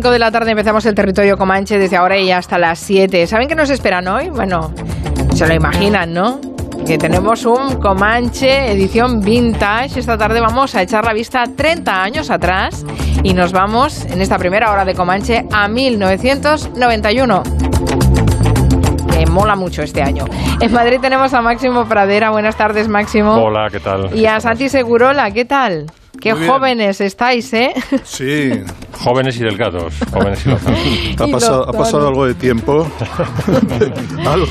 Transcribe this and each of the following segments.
las 5 de la tarde empezamos el territorio Comanche desde ahora y hasta las 7. ¿Saben qué nos esperan hoy? Bueno, se lo imaginan, ¿no? Que tenemos un Comanche edición vintage. Esta tarde vamos a echar la vista 30 años atrás y nos vamos en esta primera hora de Comanche a 1991 Me mola mucho este año. En Madrid tenemos a Máximo Pradera. Buenas tardes, Máximo. Hola, ¿qué tal? Y a Santi Segurola, ¿qué tal? Qué jóvenes estáis, ¿eh? Sí, Jóvenes y delgados. Jóvenes y delgados. ha pasado, ha doctor. pasado algo de tiempo. algo.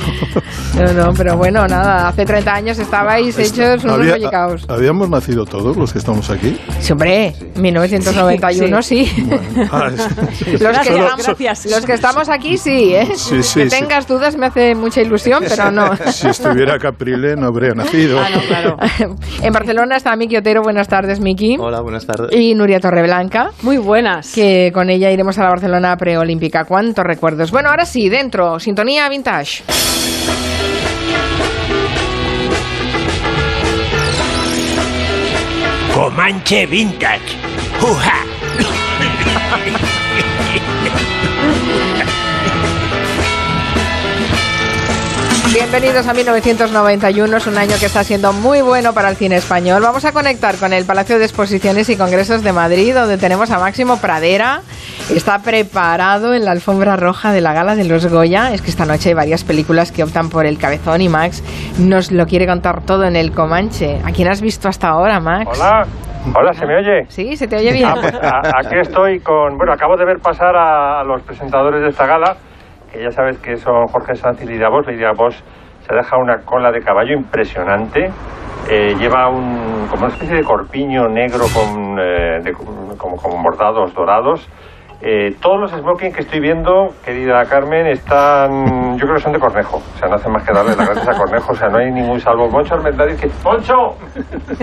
No, no, pero bueno, nada, hace 30 años estabais hechos unos Había-. ¿Habíamos nacido todos los que estamos aquí? Sí, hombre, 1991 sí. Ah, Los, que Solo- estamos, Gracias. los que estamos aquí sí, ¿eh? Sí, sí, que sí. tengas dudas me hace mucha ilusión, pero no. Si estuviera Caprile no habría nacido. Ah, no, claro. en Barcelona está Miki Otero. Buenas tardes, Miki. Hola, buenas tardes. Y Nuria Torreblanca. Muy buenas. Que con ella iremos a la Barcelona preolímpica. ¿Cuántos recuerdos? Bueno, ahora sí, dentro, sintonía vintage. Comanche Vintage. ¡Uja! Bienvenidos a 1991, es un año que está siendo muy bueno para el cine español. Vamos a conectar con el Palacio de Exposiciones y Congresos de Madrid, donde tenemos a Máximo Pradera. Está preparado en la alfombra roja de la gala de los Goya. Es que esta noche hay varias películas que optan por el cabezón y Max nos lo quiere contar todo en el Comanche. ¿A quién has visto hasta ahora, Max? Hola. Hola, ¿se me oye? Sí, se te oye bien. Ah, pues a- aquí estoy con... Bueno, acabo de ver pasar a, a los presentadores de esta gala, que ya sabes que son Jorge Bosch. Lidia Bosch se deja una cola de caballo impresionante. Eh, lleva un, como una especie de corpiño negro con, eh, de- como, como bordados dorados. Eh, todos los smoking que estoy viendo, querida Carmen, están, yo creo que son de Cornejo. O sea, no hacen más que darle las gracias a Cornejo. O sea, no hay ningún salvo. Poncho Armendáriz que... ¡Poncho!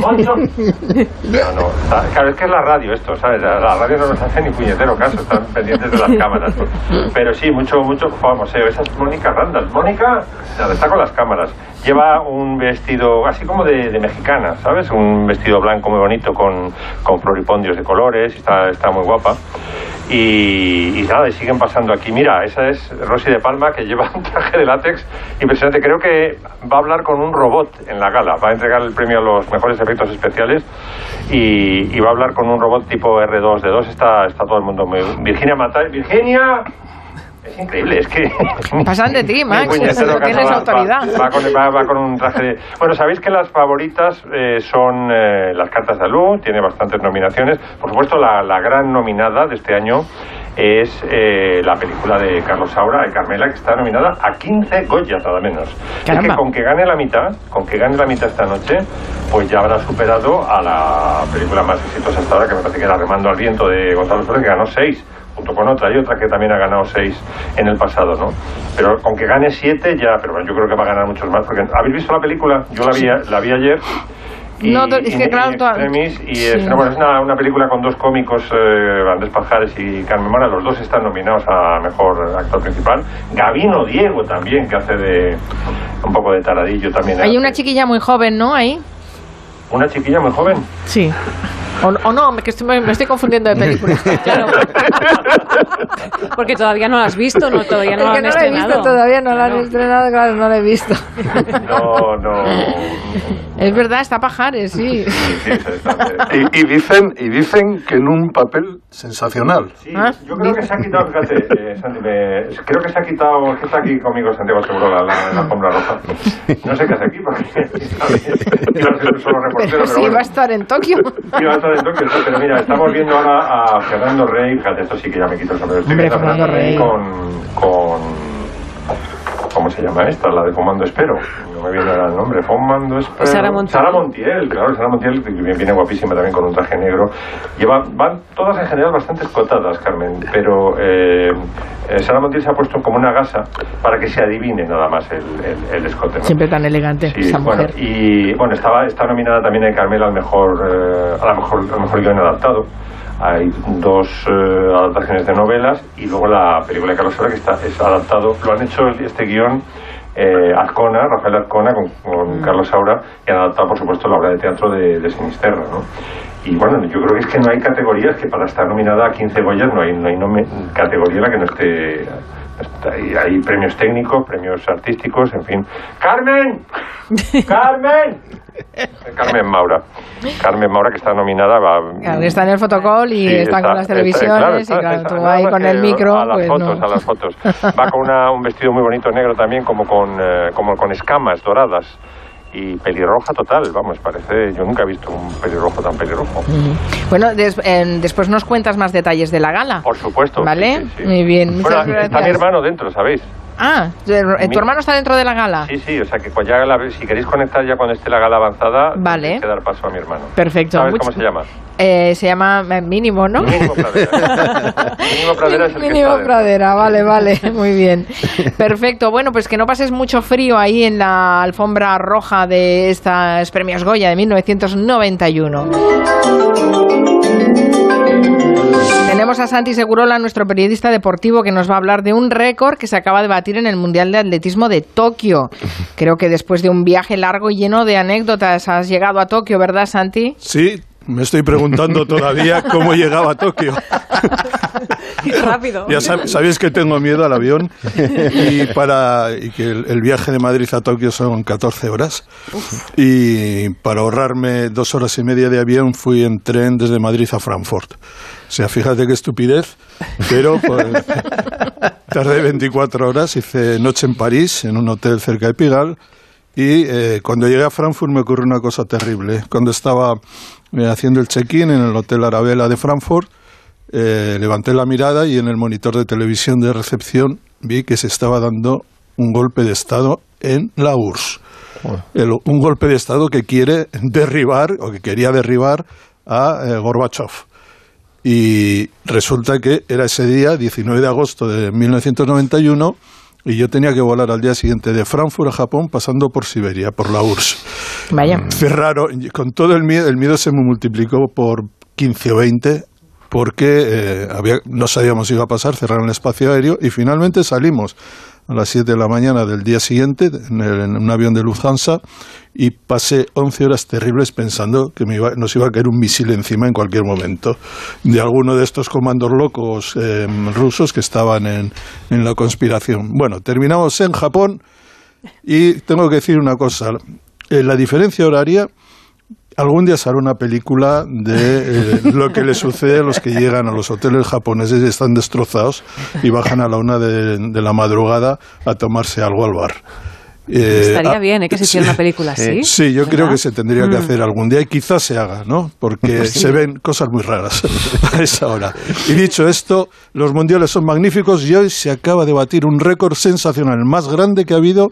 ¡Poncho! No, no. Claro, es que es la radio esto, ¿sabes? La la radio no nos hace ni puñetero caso, están pendientes de las cámaras. Pero sí, mucho, mucho famoseo. Esa es Mónica Randall. Mónica, está con las cámaras. Lleva un vestido así como de, de mexicana, ¿sabes? Un vestido blanco muy bonito con, con floripondios de colores, está, está muy guapa. Y, y nada, y siguen pasando aquí. Mira, esa es Rosy de Palma que lleva un traje de látex impresionante. Creo que va a hablar con un robot en la gala. Va a entregar el premio a los mejores efectos especiales y, va a hablar con un robot tipo R2D2. Está, está todo el mundo muy. Virginia Mata. ¡Virginia! Es increíble, es que. Pasan de ti, Max, tienes va- va- autoridad. Va, con, va- va con un traje de... Bueno, sabéis que las favoritas eh, son eh, las cartas de Alú, tiene bastantes nominaciones. Por supuesto, la, la gran nominada de este año es eh, la película de Carlos Saura, de Carmela, que está nominada a 15 Goya, nada menos. Es Caramba. que con que gane la mitad, con que gane la mitad esta noche, pues ya habrá superado a la película más exitosa hasta ahora, que me parece que era Remando al Viento de Gonzalo Flores, que ganó 6 junto con otra y otra que también ha ganado seis en el pasado, ¿no? Pero con que gane siete ya, pero bueno, yo creo que va a ganar muchos más, porque ¿habéis visto la película? Yo la vi, la vi ayer. Y, No, es que in- claro, extremis, y es, sí. no, bueno, es una, una película con dos cómicos, eh, Andrés Pajares y Carmen Mora, los dos están nominados a Mejor Actor Principal. Gabino Diego también, que hace de un poco de taradillo también. Hay hace. una chiquilla muy joven, ¿no? Ahí. Una chiquilla muy joven. Sí. O, o no, que estoy- me estoy confundiendo de película. Claro. Porque todavía no la has visto, no, todavía no la han no la he estrenado. visto todavía, no la han estrenado, claro, no la he visto. No, no. Es verdad, está Pajares, sí. Sí, sí, Y, y dicen, y dicen que en un papel sensacional. Sí, ¿Ah? yo creo que se ha quitado, fíjate, eh, Santi, me- creo que se ha quitado, que está aquí conmigo Santiago Seguro, la, la, la alfombra roja. No sé qué hace aquí, porque claro, soy solo reportero, pero Sí, bueno. va a estar en Tokio. Sí, va a estar en Tokio, pero mira, estamos viendo ahora a Fernando Rey, fíjate, esto sí que ya me quito el sombrero, estoy Hombre, viendo a Fernando Rey. con, con, ¿cómo se llama esta? La de Comando Espero, no me viene ahora el nombre, Comando Espero. Sara Montiel. Sara Montiel, claro, Sara Montiel que viene, guapísima también con un traje negro. Lleva, van todas en general bastante escotadas, Carmen, pero eh, eh, Sara Montiel se ha puesto como una gasa para que se adivine nada más el, el, el escote. ¿no? Siempre tan elegante, Sí, esa bueno, mujer. y bueno, estaba, está nominada también Carmela al mejor, eh, a la mejor, al mejor guion adaptado. Hay dos eh, adaptaciones de novelas y luego la película de Carlos Saura que está, es adaptado. Lo han hecho este guion eh, Azcona, Rafael Azcona con, con Carlos Saura y han adaptado, por supuesto, la obra de teatro de, de Sinisterra, ¿no? Y bueno, yo creo que es que no hay categorías que para estar nominada a 15 Goyas no hay, no hay categoría en la que no esté. Está- Hay, hay premios técnicos, premios artísticos, en fin. ¡Carmen! ¡Carmen! Carmen Maura. Carmen Maura, que está nominada. Va, Claro, está en el fotocall y Sí, está, con las está- televisiones y está- claro, está- tú ahí con el micro, A las pues fotos, no. a las fotos. Va con una- un vestido muy bonito negro también, como con, eh, como con escamas doradas. Y pelirroja total, vamos, parece. Yo nunca he visto un pelirrojo tan pelirrojo. Bueno, des- eh, después nos cuentas más detalles de la gala. Por supuesto. ¿Vale? sí, sí, sí. Muy bien, Bueno, está mi hermano dentro, ¿sabéis? Ah, ¿tu hermano está dentro de la gala? Sí, sí, o sea que ya la- si queréis conectar ya cuando esté la gala avanzada, Vale. que dar paso a mi hermano. Perfecto. ¿Sabes cómo se llama? Eh, se llama eh, Mínimo, ¿no? Mínimo Pradera. Mínimo Pradera es el Mínimo. Pradera, vale, vale, muy bien. Perfecto, bueno, pues que no pases mucho frío ahí en la alfombra roja de estas premios Goya de 1991. Tenemos a Santi Segurola, nuestro periodista deportivo, que nos va a hablar de un récord que se acaba de batir en el Mundial de Atletismo de Tokio. Creo que después de un viaje largo y lleno de anécdotas has llegado a Tokio, ¿verdad, Santi? Sí, me estoy preguntando todavía cómo llegaba a Tokio. Rápido. Ya sab- sabéis que tengo miedo al avión y para y que el, el viaje de Madrid a Tokio son 14 horas y para ahorrarme dos horas y media de avión fui en tren desde Madrid a Frankfurt. O sea, fíjate qué estupidez, pero pues, tardé 24 horas, hice noche en París, en un hotel cerca de Pigalle y eh, cuando llegué a Frankfurt me ocurrió una cosa terrible. Cuando estaba eh, haciendo el check-in en el Hotel Arabella de Frankfurt, eh, levanté la mirada y en el monitor de televisión de recepción vi que se estaba dando un golpe de Estado en la URSS. El- un golpe de Estado que quiere derribar o que quería derribar a eh, Gorbachev. Y resulta que era ese día, 19 de agosto de 1991, y yo tenía que volar al día siguiente de Frankfurt a Japón pasando por Siberia, por la URSS. Vaya. Cerraron, con todo el miedo, el miedo se me multiplicó por 15 o 20 porque eh, había, no sabíamos si iba a pasar, cerraron el espacio aéreo y finalmente salimos a las 7 de la mañana del día siguiente en, el- en un avión de Lufthansa y pasé 11 horas terribles pensando que me iba- nos iba a caer un misil encima en cualquier momento de alguno de estos comandos locos eh, rusos que estaban en, la conspiración. Bueno, terminamos en Japón y tengo que decir una cosa. Eh, la diferencia horaria, algún día se hará una película de eh, lo que le sucede a los que llegan a los hoteles japoneses y están destrozados y bajan a la una de, de la madrugada a tomarse algo al bar. Eh, Estaría ah, bien ¿eh? que se hiciera sí. una película así. Sí, yo creo que se tendría que hacer algún día y quizás se haga, ¿no? Porque se ven cosas muy raras a esa hora. Y dicho esto, los mundiales son magníficos y hoy se acaba de batir un récord sensacional, el más grande que ha habido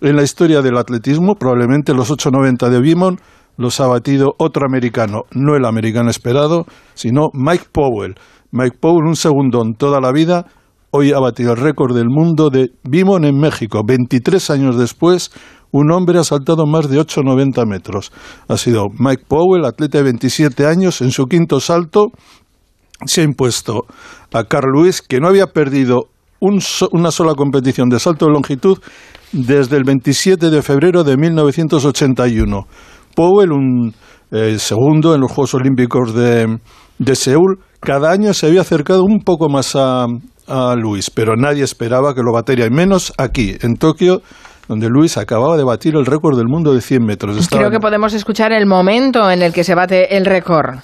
en la historia del atletismo, probablemente los 8.90 de Bimon los ha batido otro americano, no el americano esperado, sino Mike Powell. Mike Powell, un segundón toda la vida, hoy ha batido el récord del mundo de Bimon en México. 23 años después, un hombre ha saltado más de 8,90 metros. Ha sido Mike Powell, atleta de 27 años, en su quinto salto se ha impuesto a Carl Lewis, que no había perdido un so- una sola competición de salto de longitud desde el 27 de febrero de 1981. Powell, un eh, segundo en los Juegos Olímpicos de, de Seúl, cada año se había acercado un poco más a, a Luis, pero nadie esperaba que lo batiera, y menos aquí, en Tokio, donde Luis acababa de batir el récord del mundo de 100 metros. Estaba- Creo que podemos escuchar el momento en el que se bate el récord.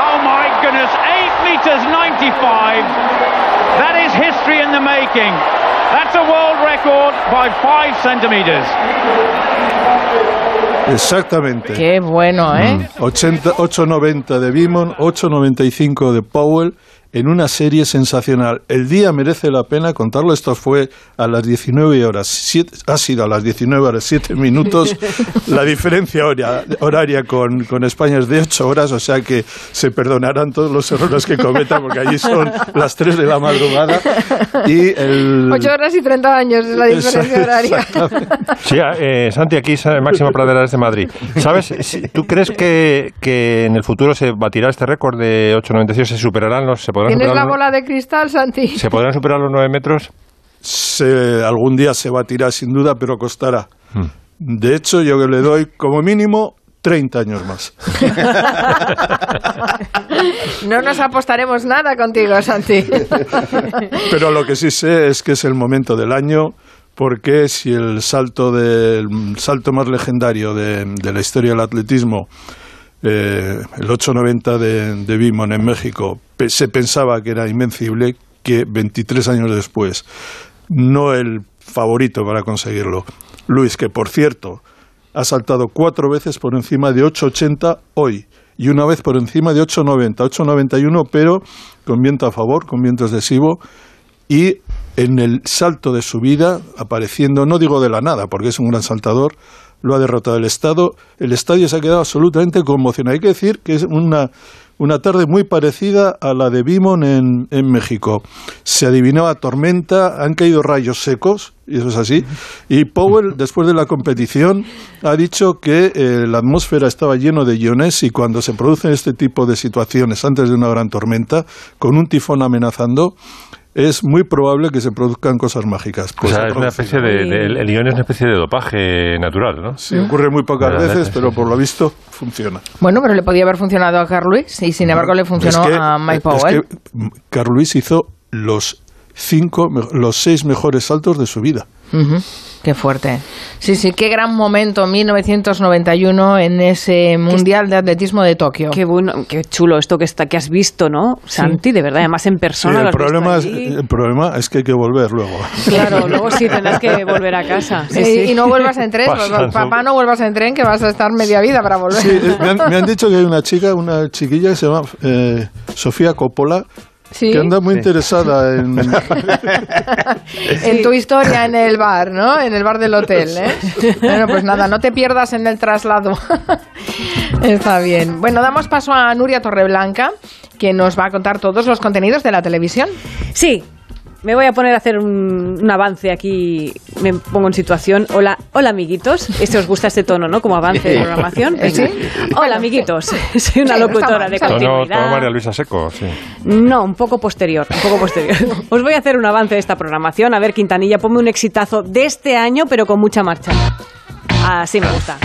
Oh my goodness, 8 meters 95. That is history in the making. That's a world record by 5 centimeters. Exactamente. Qué bueno, ¿eh? 80 8.90 de Bimon, 8.95 de Powell en una serie sensacional. El día merece la pena contarlo. Esto fue a las 19 horas, siete- ha sido a las 19 horas 7 minutos. La diferencia horia- horaria con, con España es de 8 horas, o sea que se perdonarán todos los errores que cometan porque allí son las 3 de la madrugada. Y el... 8 horas y 30 años es la diferencia horaria. Sí, eh, Santi, aquí es Máximo Praderas de Madrid. ¿Sabes? Si- ¿Tú crees que, que en el futuro se batirá este récord de 8,96? ¿Se superarán los, se podrán ¿Tienes superar la bola de cristal, Santi? ¿Se podrán superar los 9 metros? se- algún día se batirá sin duda, pero costará. De hecho, yo le doy como mínimo 30 años más. No nos apostaremos nada contigo, Santi. Pero lo que sí sé es que es el momento del año porque si el salto del salto más legendario de, de la historia del atletismo eh, el 890 de, de Bimon en México se pensaba que era invencible que 23 años después no el favorito para conseguirlo. Luis que por cierto ha saltado cuatro veces por encima de 880 hoy y una vez por encima de 890 891 pero con viento a favor con viento excesivo y en el salto de su vida, apareciendo, no digo de la nada, porque es un gran saltador, lo ha derrotado el Estado. El estadio se ha quedado absolutamente conmocionado. Hay que decir que es una, una tarde muy parecida a la de Bimon en, en México. Se adivinaba tormenta, han caído rayos secos, y eso es así. Y Powell, después de la competición, ha dicho que eh, la atmósfera estaba lleno de iones y cuando se producen este tipo de situaciones antes de una gran tormenta, con un tifón amenazando, es muy probable que se produzcan cosas mágicas. O Pues sea, ha es una especie de, de- el, el ion es una especie de dopaje natural, ¿no? Sí, ocurre muy pocas Verdad, veces, pero por lo visto funciona. Bueno, pero le podía haber funcionado a Carl Lewis y sin embargo le funcionó Es que- a Mike es Powell. que mm, Carl Luis hizo los cinco, los seis mejores saltos de su vida. Ujú, Qué fuerte. Sí, sí, qué gran momento 1991 en ese Mundial de Atletismo de Tokio. Qué bueno, qué chulo esto que está que has visto, ¿no? Santi, de verdad, además en Sí, persona. lo el, visto problema es, el problema es que hay que volver luego. Claro, luego sí tendrás que volver a casa. Sí, Sí, sí. Y no vuelvas en tren, Pasando. papá, no vuelvas en tren, que vas a estar media vida para volver. Sí, eh, me, han, me han dicho que hay una chica, una chiquilla que se llama eh, Sofía Coppola, Sí, que anda muy interesada en... en tu historia en el bar, ¿no? En el bar del hotel, ¿eh? Bueno, pues nada, no te pierdas en el traslado. Está bien. Bueno, damos paso a Nuria Torreblanca, que nos va a contar todos los contenidos de la televisión. Sí, me voy a poner a hacer un, un avance aquí, me pongo en situación. Hola, hola amiguitos. Este os gusta este tono, ¿no? Como avance de programación. ¿Sí? Hola amiguitos. Soy una Sí, locutora de bien. Tono, continuidad. tono María Luisa Seco, sí. No, un poco posterior, un poco posterior. Os voy a hacer un avance de esta programación. A ver, Quintanilla, ponme un exitazo de este año, pero con mucha marcha. Así me gusta.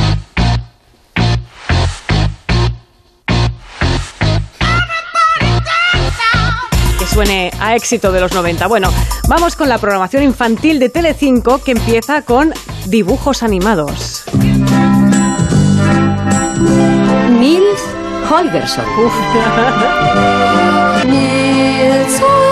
Suene a éxito de los 90. Bueno, vamos con la programación infantil de Telecinco que empieza con dibujos animados. Nils Holgersson. Nils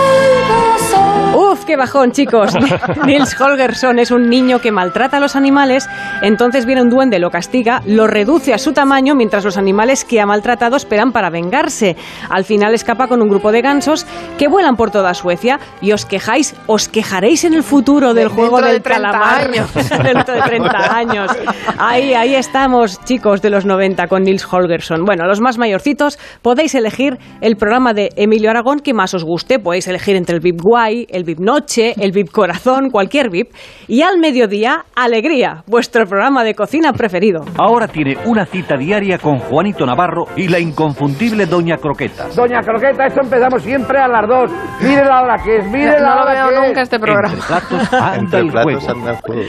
qué bajón, chicos. Nils Holgersson es un niño que maltrata a los animales, entonces viene un duende, lo castiga, lo reduce a su tamaño mientras los animales que ha maltratado esperan para vengarse. Al final escapa con un grupo de gansos que vuelan por toda Suecia y os quejáis, os quejaréis en el futuro del De- juego dentro de del 30 calamar. años. dentro de 30 años. Ahí, ahí estamos, chicos de los 90 con Nils Holgersson. Bueno, los más mayorcitos podéis elegir el programa de Emilio Aragón que más os guste. Podéis elegir entre el VIP Guay, el VIP Noche, el VIP Corazón, cualquier VIP. Y al mediodía, Alegría, vuestro programa de cocina preferido. Ahora tiene una cita diaria con Juanito Navarro y la inconfundible Doña Croquetas. Doña Croqueta, esto empezamos siempre a las dos. Mire la hora que es, mire No la lo hora veo que es. nunca este programa. Entre platos anda el juego.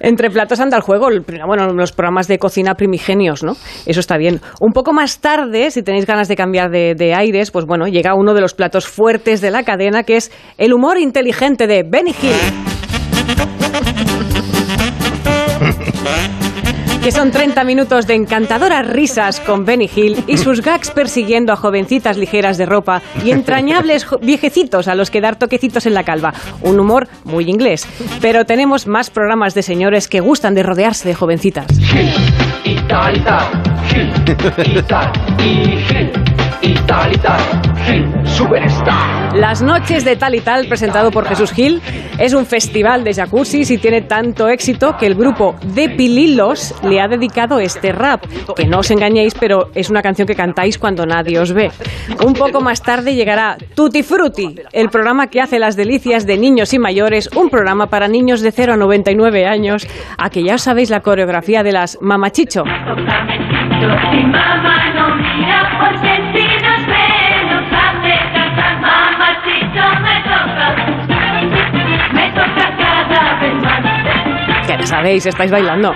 Entre platos anda el juego, bueno, los programas de cocina primigenios, ¿no? Eso está bien. Un poco más tarde, si tenéis ganas de cambiar de, de aires, pues bueno, llega uno de los platos fuertes de la cadena, que es el humor inteligente de Benny Hill. que son 30 minutos de encantadoras risas con Benny Hill y sus gags persiguiendo a jovencitas ligeras de ropa y entrañables viejecitos a los que dar toquecitos en la calva. Un humor muy inglés. Pero tenemos más programas de señores que gustan de rodearse de jovencitas. Y tal y tal, Gil, superstar. Las noches de tal y tal, presentado por Jesús Gil, es un festival de jacuzzis y tiene tanto éxito que el grupo de Pililos le ha dedicado este rap. Que no os engañéis, pero es una canción que cantáis cuando nadie os ve. Un poco más tarde llegará Tutti Frutti, el programa que hace las delicias de niños y mayores, un programa para niños de 0 a 99 años, a que ya os sabéis la coreografía de las mamachicho. Ya sabéis, estáis bailando.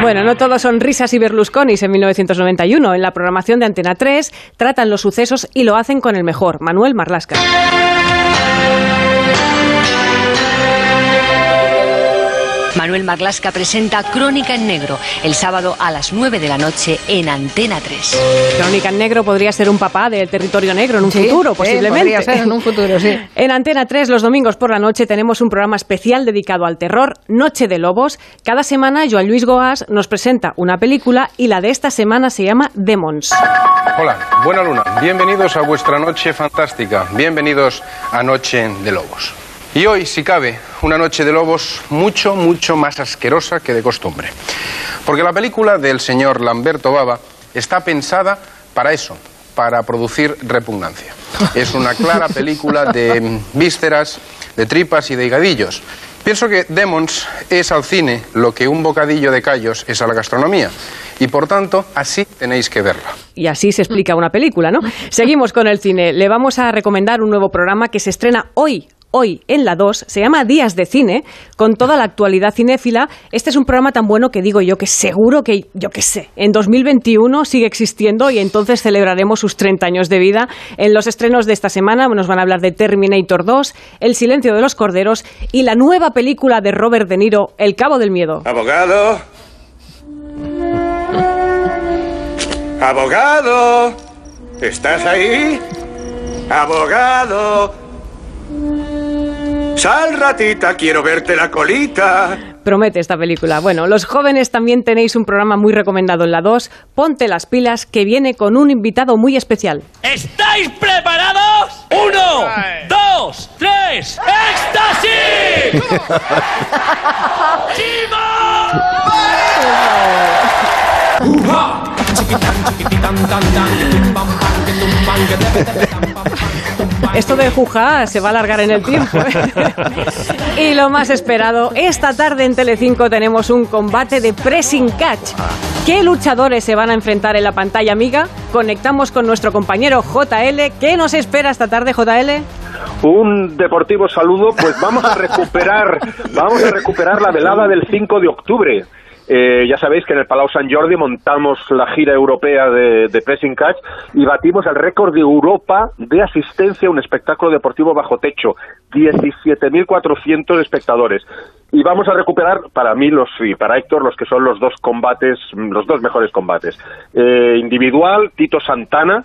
Bueno, no todos son risas y Berlusconis en 1991. En la programación de Antena 3 tratan los sucesos y lo hacen con el mejor, Manuel Marlasca. Manuel Marlasca presenta Crónica en Negro el sábado a las 9 de la noche en Antena 3. Crónica en Negro podría ser un papá del territorio negro en un Sí, futuro, posiblemente. podría ser en un futuro, sí. En Antena 3, los domingos por la noche, tenemos un programa especial dedicado al terror, Noche de Lobos. Cada semana, Joan Luis Goas nos presenta una película y la de esta semana se llama Demons. Hola, buena luna. Bienvenidos a vuestra noche fantástica. Bienvenidos a Noche de Lobos. Y hoy, si cabe, una noche de lobos mucho, mucho más asquerosa que de costumbre. Porque la película del señor Lamberto Baba está pensada para eso, para producir repugnancia. Es una clara película de vísceras, de tripas y de higadillos. Pienso que Demons es al cine lo que un bocadillo de callos es a la gastronomía. Y por tanto, así tenéis que verla. Y así se explica una película, ¿no? Seguimos con el cine. Le vamos a recomendar un nuevo programa que se estrena hoy. Hoy en la 2 se llama Días de Cine, con toda la actualidad cinéfila. Este es un programa tan bueno que digo yo que seguro que, yo que sé, en 2021 sigue existiendo y entonces celebraremos sus 30 años de vida. En los estrenos de esta semana nos van a hablar de Terminator 2, El silencio de los corderos y la nueva película de Robert De Niro, El cabo del miedo. Abogado. Abogado. ¿Estás ahí? Abogado. Sal, ratita, quiero verte la colita. Promete esta película. Bueno, los jóvenes también tenéis un programa muy recomendado en la 2, Ponte las pilas, que viene con un invitado muy especial. ¿Estáis preparados? ¡Uno, dos, tres! ¡Éxtasis! Esto de Juja se va a alargar en el tiempo. ¿eh? y lo más esperado, esta tarde en Telecinco tenemos un combate de pressing catch. ¿Qué luchadores se van a enfrentar en la pantalla amiga? Conectamos con nuestro compañero JL. ¿Qué nos espera esta tarde, JL? Un deportivo saludo, pues vamos a recuperar, vamos a recuperar la velada del 5 de octubre. Eh, ya sabéis que en el Palau Sant Jordi montamos la gira europea de, de Pressing Catch y batimos el récord de Europa de asistencia a un espectáculo deportivo bajo techo. 17.400 espectadores. Y vamos a recuperar, para mí los, y para Héctor, los que son los dos combates, los dos mejores combates. Eh, individual, Tito Santana,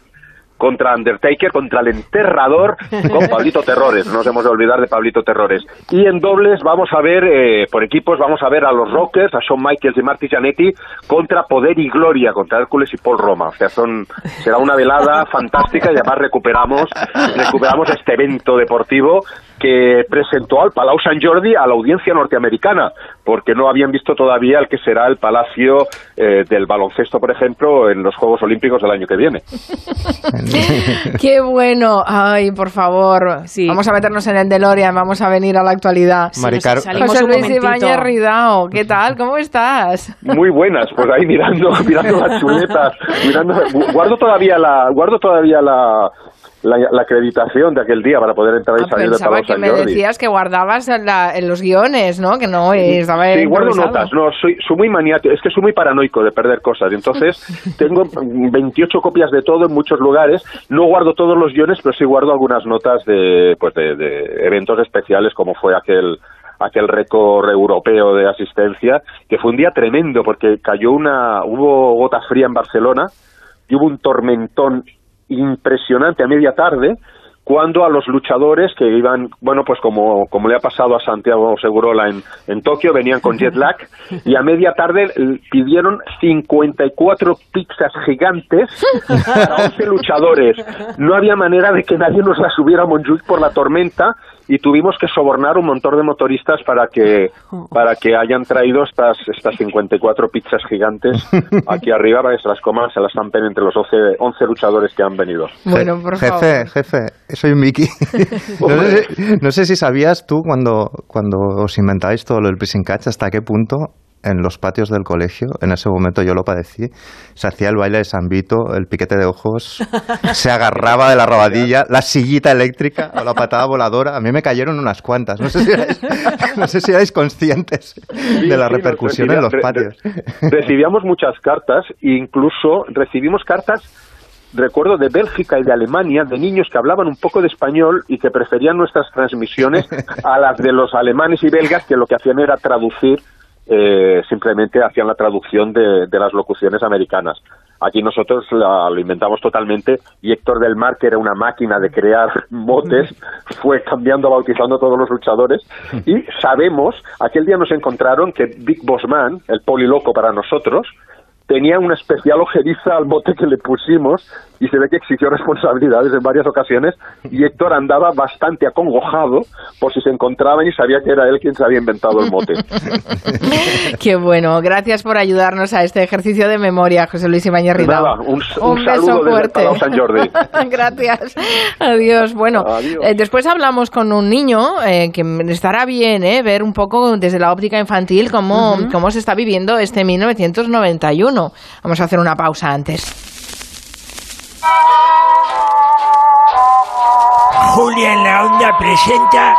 contra Undertaker, contra el enterrador, con Pablito Terrores. No nos hemos de olvidar de Pablito Terrores. Y en dobles vamos a ver, eh, por equipos, vamos a ver a los Rockers, a Shawn Michaels y Marty Janetti, contra Poder y Gloria, contra Hércules y Paul Roma. O sea, son, será una velada fantástica y además recuperamos, recuperamos este evento deportivo que presentó al Palau Sant Jordi a la audiencia norteamericana, porque no habían visto todavía el que será el palacio eh, del baloncesto, por ejemplo, en los Juegos Olímpicos del año que viene. Qué bueno. Ay, por favor. Vamos a meternos en el DeLorean, vamos a venir a la actualidad. Sí, Mari Car- salimos José Luis. Ibáñez Ridao, ¿qué tal? ¿Cómo estás? Muy buenas, pues ahí mirando, mirando las chuletas, mirando, guardo todavía la, guardo todavía la, la, la acreditación de aquel día para poder entrar y Ah, salir Pensaba Palau que Sant me Jordi. decías que guardabas en, la- en los guiones, ¿no? Que no, eh, estaba Sí, guardo notas, no, soy, soy muy maniático, es que soy muy paranoico de perder cosas, entonces tengo 28 copias de todo en muchos lugares, no guardo todos los guiones, pero sí guardo algunas notas de, pues de, de eventos especiales como fue aquel aquel récord europeo de asistencia, que fue un día tremendo porque cayó una, hubo gota fría en Barcelona y hubo un tormentón impresionante a media tarde cuando a los luchadores que iban, bueno, pues como, como le ha pasado a Santiago Segurola en, en Tokio, venían con jet lag y a media tarde pidieron 54 pizzas gigantes para 11 luchadores. No había manera de que nadie nos las subiera a por la tormenta y tuvimos que sobornar un montón de motoristas para que para que hayan traído estas estas 54 pizzas gigantes aquí arriba para que se las coman, se las zampen entre los 11, 11 luchadores que han venido. Bueno, por jefe, favor. jefe, soy Miki. no, sé si, no sé si sabías tú cuando, cuando os inventáis todo lo del pressing catch hasta qué punto en los patios del colegio, en ese momento yo lo padecí, se hacía el baile de San Vito, el piquete de ojos, se agarraba de la rabadilla, la sillita eléctrica o la patada voladora. A mí me cayeron unas cuantas. No sé si erais, no sé si erais conscientes de la Sí, repercusión en los patios. re- Recibíamos muchas cartas e incluso recibimos cartas, recuerdo, de Bélgica y de Alemania, de niños que hablaban un poco de español y que preferían nuestras transmisiones a las de los alemanes y belgas que lo que hacían era traducir, eh, simplemente hacían la traducción de, las locuciones americanas. Aquí nosotros la- lo inventamos totalmente y Héctor del Mar, que era una máquina de crear motes, fue cambiando, bautizando a todos los luchadores y sabemos, aquel día nos encontraron que Big Boss Man, el poliloco para nosotros, tenía una especial ojeriza al mote que le pusimos y se ve que exigió responsabilidades en varias ocasiones y Héctor andaba bastante acongojado por si se encontraban y sabía que era él quien se había inventado el mote. Qué bueno. Gracias por ayudarnos a este ejercicio de memoria, José Luis Ridao. Nada, un, un Un saludo beso desde fuerte. Palau San Jordi. Gracias. Adiós. Bueno, eh, después hablamos con un niño eh, que estará bien eh, ver un poco desde la óptica infantil cómo, cómo se está viviendo este 1991. Vamos a hacer una pausa antes. Julia en la onda presenta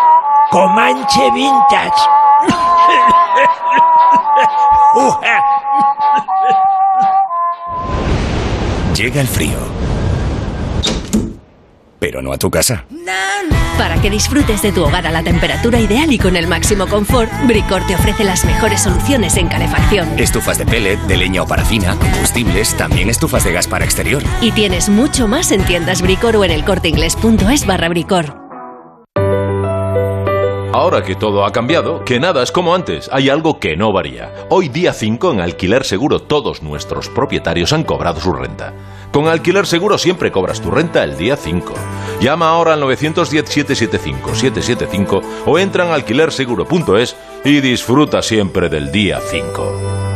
Comanche Vintage. Llega el frío. Pero no a tu casa. Para que disfrutes de tu hogar a la temperatura ideal y con el máximo confort, Bricor te ofrece las mejores soluciones en calefacción. Estufas de pellet, de leña o parafina, combustibles, también estufas de gas para exterior. Y tienes mucho más en tiendas Bricor o en el corteinglés.es barra Bricor. Ahora que todo ha cambiado, que nada es como antes, hay algo que no varía. Hoy día 5 en Alquiler Seguro todos nuestros propietarios han cobrado su renta. Con Alquiler Seguro siempre cobras tu renta el día 5. Llama ahora al 910-775-775 o entra en alquilerseguro.es y disfruta siempre del día 5.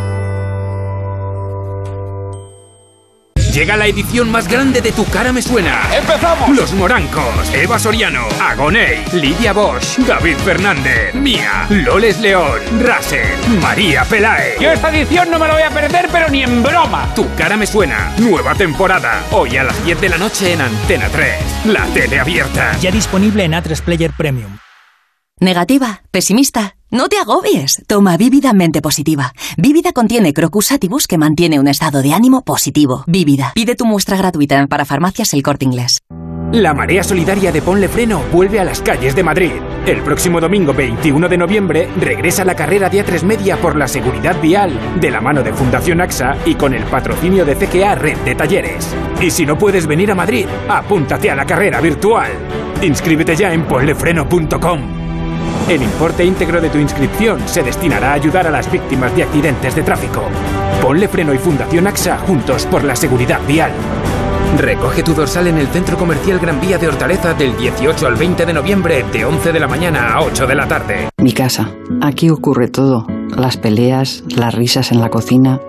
Llega la edición más grande de Tu cara me suena. ¡Empezamos! Los Morancos, Eva Soriano, Agoney, Lidia Bosch, David Fernández, Mía, Loles León, Raser, María Pelae. Yo esta edición no me la voy a perder, pero ni en broma. Tu cara me suena. Nueva temporada. Hoy a las 10 de la noche en Antena 3. La tele abierta. Ya disponible en A3 Player Premium. Negativa, pesimista. No te agobies. Toma Vívida Mente Positiva. Vívida contiene Crocus Atibus que mantiene un estado de ánimo positivo. Vívida. Pide tu muestra gratuita para farmacias El Corte Inglés. La marea solidaria de Ponle Freno vuelve a las calles de Madrid. El próximo domingo 21 de noviembre regresa la carrera de A3 Media por la seguridad vial, de la mano de Fundación AXA y con el patrocinio de CGA Red de Talleres. Y si no puedes venir a Madrid, apúntate a la carrera virtual. Inscríbete ya en ponlefreno.com. El importe íntegro de tu inscripción se destinará a ayudar a las víctimas de accidentes de tráfico. Ponle Freno y Fundación AXA juntos por la seguridad vial. Recoge tu dorsal en el Centro Comercial Gran Vía de Hortaleza del 18 al 20 de noviembre, de 11 de la mañana a 8 de la tarde. Mi casa. Aquí ocurre todo. Las peleas, las risas en la cocina.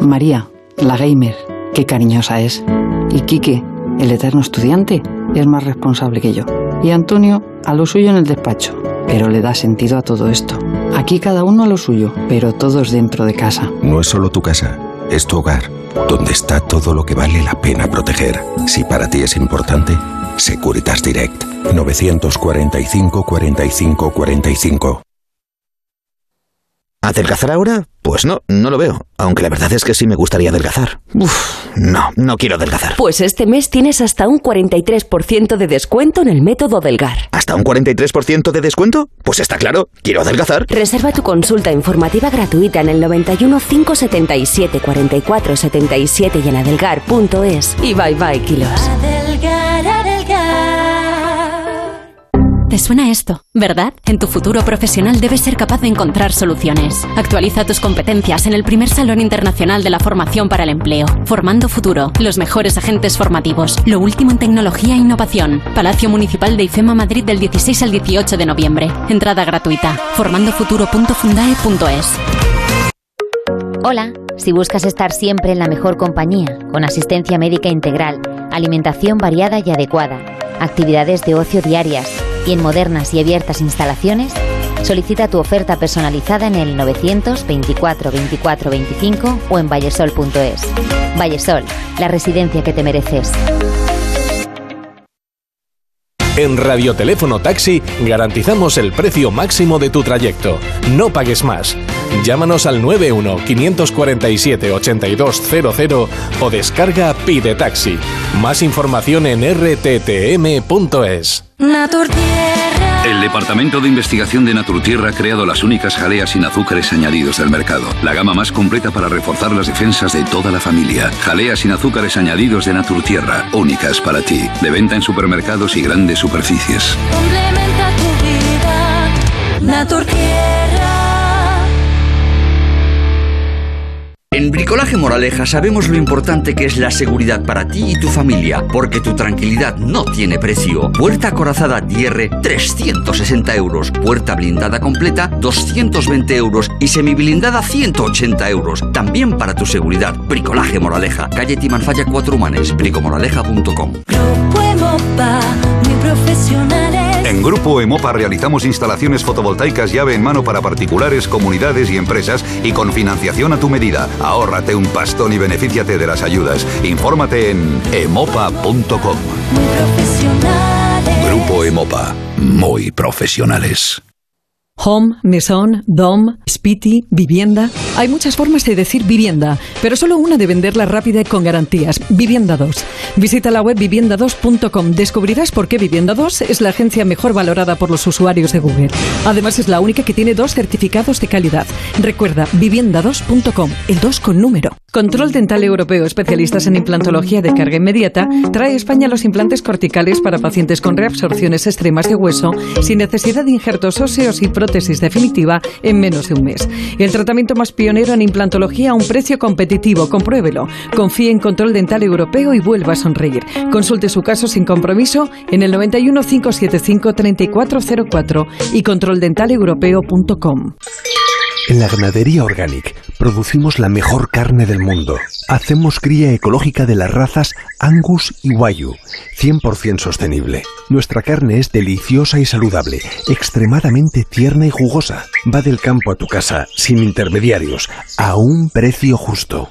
María, la gamer, qué cariñosa es. Y Quique, el eterno estudiante, es más responsable que yo. Y Antonio, a lo suyo en el despacho. Pero le da sentido a todo esto. Aquí cada uno a lo suyo, pero todos dentro de casa. No es solo tu casa, es tu hogar, donde está todo lo que vale la pena proteger. Si para ti es importante, Securitas Direct. 945 45 45. ¿Adelgazar ahora? Pues no, no lo veo. Aunque la verdad es que sí me gustaría adelgazar. Uf, no, no quiero adelgazar. Pues este mes tienes hasta un 43% de descuento en el método Delgar. ¿Hasta un 43% de descuento? Pues está claro, quiero adelgazar. Reserva tu consulta informativa gratuita en el 91 577 44 77 y en adelgar.es. Y bye bye kilos. Adelgar, Te suena esto, ¿verdad? En tu futuro profesional debes ser capaz de encontrar soluciones. Actualiza tus competencias en el primer Salón Internacional de la Formación para el Empleo. Formando Futuro, los mejores agentes formativos, lo último en tecnología e innovación. Palacio Municipal de IFEMA Madrid del 16 al 18 de noviembre. Entrada gratuita. formandofuturo.fundae.es. Hola, si buscas estar siempre en la mejor compañía, con asistencia médica integral, alimentación variada y adecuada, actividades de ocio diarias y en modernas y abiertas instalaciones, Solicita tu oferta personalizada en el 924 24 25 o en vallesol.es. Vallesol, la residencia que te mereces. En Radioteléfono Taxi garantizamos el precio máximo de tu trayecto. No pagues más. Llámanos al 91-547-8200 o descarga Pide Taxi. Más información en rttm.es. El Departamento de Investigación de Naturtierra ha creado las únicas jaleas sin azúcares añadidos del mercado. La gama más completa para reforzar las defensas de toda la familia. Jaleas sin azúcares añadidos de Naturtierra, únicas para ti. De venta en supermercados y grandes superficies. Complementa tu vida, Naturtierra. En Bricolaje Moraleja sabemos lo importante que es la seguridad para ti y tu familia, porque tu tranquilidad no tiene precio. Puerta acorazada Dierre, 360 euros. Puerta blindada completa, 220 euros. Y semiblindada, 180 euros. También para tu seguridad. Bricolaje Moraleja, calle Timanfaya 4 Humanes, bricomoraleja.com. Emopa, muy profesionales. En Grupo Emopa realizamos instalaciones fotovoltaicas llave en mano para particulares, comunidades y empresas y con financiación a tu medida. Ahórrate un pastón y benefíciate de las ayudas. Infórmate en emopa.com. Grupo Emopa, muy profesionales. Home, mesón, dom, spiti, vivienda. Hay muchas formas de decir vivienda, pero solo una de venderla rápida y con garantías. Vivienda 2. Visita la web vivienda2.com. Descubrirás por qué Vivienda 2 es la agencia mejor valorada por los usuarios de Google. Además es la única que tiene dos certificados de calidad. Recuerda, vivienda2.com, el 2 con número. Control Dental Europeo, especialistas en implantología de carga inmediata, trae a España los implantes corticales para pacientes con reabsorciones extremas de hueso sin necesidad de injertos óseos y prótesis definitiva en menos de un mes. El tratamiento más pionero en implantología a un precio competitivo. Compruébelo. Confíe en Control Dental Europeo y vuelva a Consulte su caso sin compromiso en el 91 575 3404 y controldentaleuropeo.com. En la ganadería Organic producimos la mejor carne del mundo. Hacemos cría ecológica de las razas Angus y Wayu, 100% sostenible. Nuestra carne es deliciosa y saludable, extremadamente tierna y jugosa. Va del campo a tu casa, sin intermediarios, a un precio justo.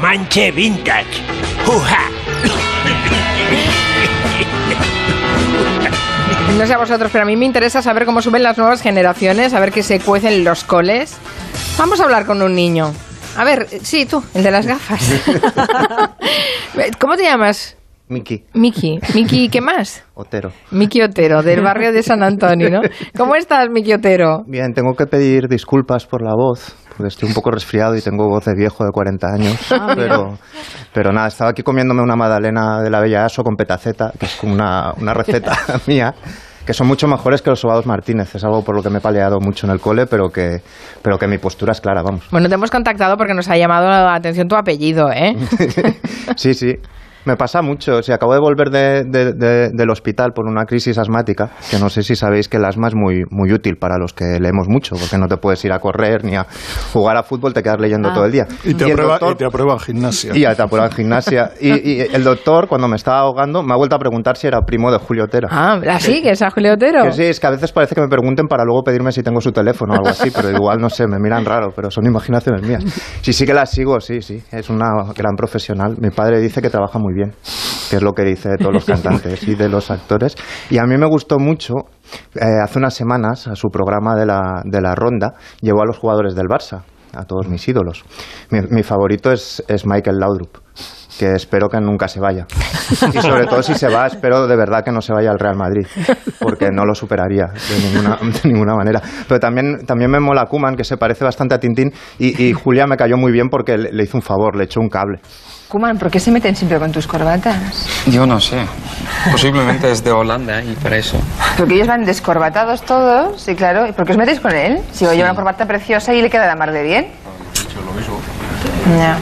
Comanche Vintage. ¡Uja! No sé a vosotros, pero a mí me interesa saber cómo suben las nuevas generaciones, a ver qué se cuecen los coles. Vamos a hablar con un niño. A ver, sí, tú, el de las gafas. ¿Cómo te llamas? Miki. Miki. Miki, ¿qué más? Otero. Miki Otero, del barrio de San Antonio, ¿no? ¿Cómo estás, Miki Otero? Bien, tengo que pedir disculpas por la voz, porque estoy un poco resfriado y tengo voz de viejo de 40 años. Ah, pero, pero nada, estaba aquí comiéndome una magdalena de la Bella Aso con petaceta, que es como una, una receta mía. que son mucho mejores que los sobados Martínez. Es algo por lo que me he paleado mucho en el cole, pero que, pero que mi postura es clara, vamos. Bueno, te hemos contactado porque nos ha llamado la atención tu apellido, ¿eh? Sí, sí. Me pasa mucho. Si acabo de volver de- de- de- del hospital por una crisis asmática, que no sé si sabéis que el asma es muy, muy útil para los que leemos mucho, porque no te puedes ir a correr ni a jugar a fútbol, te quedas leyendo Ah. todo el día. Y te, el aprueba, doctor- y te aprueban gimnasia. y ya te aprueban gimnasia. Y, y el doctor, cuando me estaba ahogando, me ha vuelto a preguntar si era primo de Julio Otero. Ah, así, que es a Julio Otero. Que sí, es que a veces parece que me pregunten para luego pedirme si tengo su teléfono o algo así, pero igual no sé, me miran raro, pero son imaginaciones mías. Sí, sí que la sigo, sí, sí, es una gran profesional. Mi padre dice que trabaja muy bien, que es lo que dice de todos los cantantes y de los actores. Y a mí me gustó mucho, eh, hace unas semanas, a su programa de la, de la ronda, llevó a los jugadores del Barça, a todos mis ídolos. Mi, mi favorito es, es Michael Laudrup. que espero que nunca se vaya. Y sobre todo si se va, espero de verdad que no se vaya al Real Madrid, porque no lo superaría de ninguna, de ninguna manera. Pero también, también me mola Kuman, que se parece bastante a Tintín, y, y Julia me cayó muy bien porque le, le hizo un favor, le echó un cable. Kuman, ¿por qué se meten siempre con tus corbatas? Yo no sé. Posiblemente es de Holanda y para eso. Porque ellos van descorbatados todos, sí, claro. ¿Y por qué os metéis con él? Si lleva una corbata preciosa y le queda la mar de bien. Ya.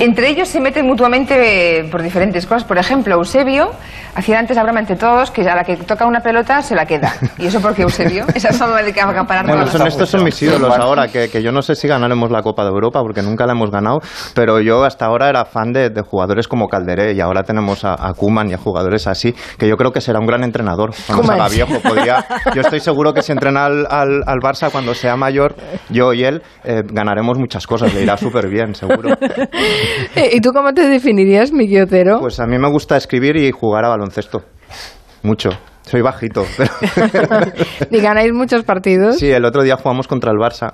Entre ellos se meten mutuamente eh, por diferentes cosas. Por ejemplo, Eusebio hacía antes la broma entre todos que a la que toca una pelota se la queda. ¿Y eso porque Eusebio? Esa forma de acaparar Bueno, son, estos son mis ídolos ahora, que, que yo no sé si ganaremos la Copa de Europa, porque nunca la hemos ganado, pero yo hasta ahora era fan de, de jugadores como Calderé, y ahora tenemos a, a Koeman y a jugadores así, que yo creo que será un gran entrenador cuando se Koeman. haga viejo. Podría, yo estoy seguro que si entrena al, al, al Barça cuando sea mayor, yo y él, eh, ganaremos muchas cosas, le irá súper bien, seguro. Eh, ¿Y tú cómo te definirías, Miki Otero? Pues a mí me gusta escribir y jugar a baloncesto. Mucho. Soy bajito, pero... ¿Y ganáis muchos partidos? Sí, el otro día jugamos contra el Barça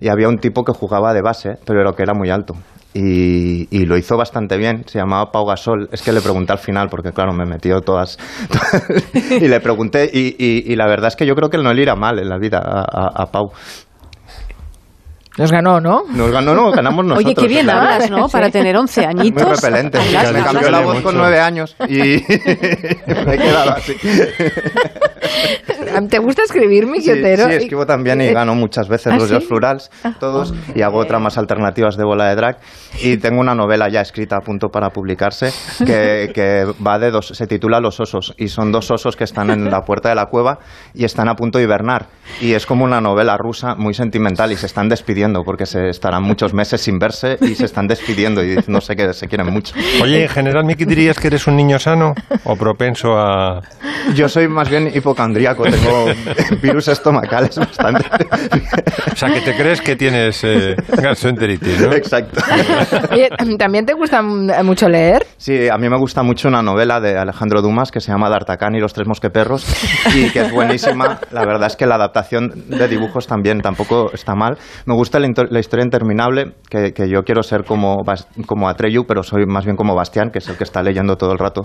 y había un tipo que jugaba de base, pero era que era muy alto. Y, y lo hizo bastante bien, se llamaba Pau Gasol. Es que le pregunté al final, porque claro, me metió todas. y le pregunté, y, y- y la verdad es que yo creo que no le irá mal en la vida a, a- a Pau. Nos ganó, ¿no? Nos ganó, no, ganamos nosotros. Oye, qué bien claro. hablas, ¿no? Para tener 11 añitos. Muy repelente. Hablas, Me cambió la voz con nueve años y me he quedado así. ¿Te gusta escribir, Miki Sí, sí, escribo también y gano muchas veces ¿Ah, los sí? Florals, todos, y hago tramas alternativas de bola de drag. Y tengo una novela ya escrita a punto para publicarse que, que va de dos, se titula Los osos, y son dos osos que están en la puerta de la cueva y están a punto de hibernar. Y es como una novela rusa muy sentimental y se están despidiendo porque se estarán muchos meses sin verse y se están despidiendo y no sé que se quieren mucho. Oye, en general, Miki, ¿dirías que eres un niño sano o propenso a...? Yo soy más bien hipocondríaco, tengo virus estomacales bastante. O sea, que te crees que tienes eh, gastroenteritis, ¿no? Exacto. Oye, ¿También te gusta mm, mucho leer? Sí, a mí me gusta mucho una novela de Alejandro Dumas que se llama D'Artagnan y los tres mosqueperros y que es buenísima. La verdad es que la adaptación de dibujos también tampoco está mal. Me gusta la, la historia interminable, que, que yo quiero ser como, como Atreyu, pero soy más bien como Bastián, que es el que está leyendo todo el rato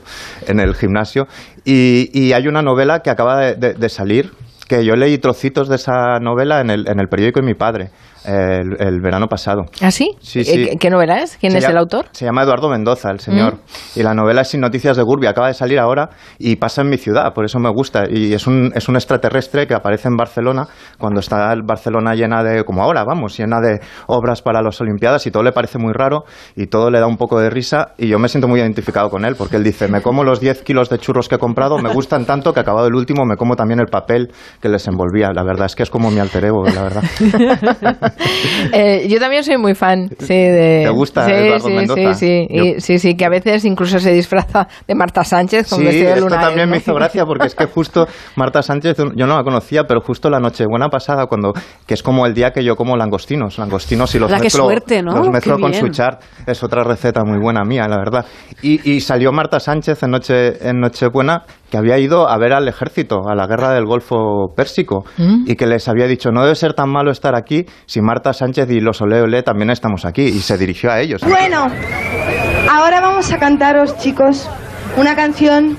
en el gimnasio. Y, y hay una novela que acaba de, de- de salir, salir que yo leí trocitos de esa novela en el, en el periódico de mi padre el, el verano pasado. ¿Ah, sí? Sí, sí. Eh, ¿Qué- ¿Qué novela es? ¿Quién Se es el autor? Se llama Eduardo Mendoza, el señor. Mm. Y la novela es Sin Noticias de Gurbi. Acaba de salir ahora y pasa en mi ciudad, por eso me gusta. Y es un, es un extraterrestre que aparece en Barcelona cuando está el Barcelona llena de, como ahora, vamos, llena de obras para las Olimpiadas y todo le parece muy raro y todo le da un poco de risa. Y yo me siento muy identificado con él porque él dice: Me como los 10 kilos de churros que he comprado, me gustan tanto que acabado el último me como también el papel que les envolvía. La verdad es que es como mi alter ego, la verdad. Eh, yo también soy muy fan, sí, de... ¿Te gusta sí, Eduardo sí, Mendoza? Sí, sí, y- sí, sí, que a veces incluso se disfraza de Marta Sánchez con Sí, vestido de esto luna. también ¿no? me hizo gracia porque es que justo Marta Sánchez, yo no la conocía, pero justo la Nochebuena pasada, cuando que es como el día que yo como langostinos, langostinos y los La mezclo, suerte, ¿no? los mezclo con su chart, es otra receta muy buena mía, la verdad. Y, y salió Marta Sánchez en, noche, en Nochebuena que había ido a ver al ejército, a la guerra del Golfo Pérsico, Mm. y que les había dicho, no debe ser tan malo estar aquí si Marta Sánchez y los Ole Ole también estamos aquí, y se dirigió a ellos. Bueno, ahora vamos a cantaros, chicos, una canción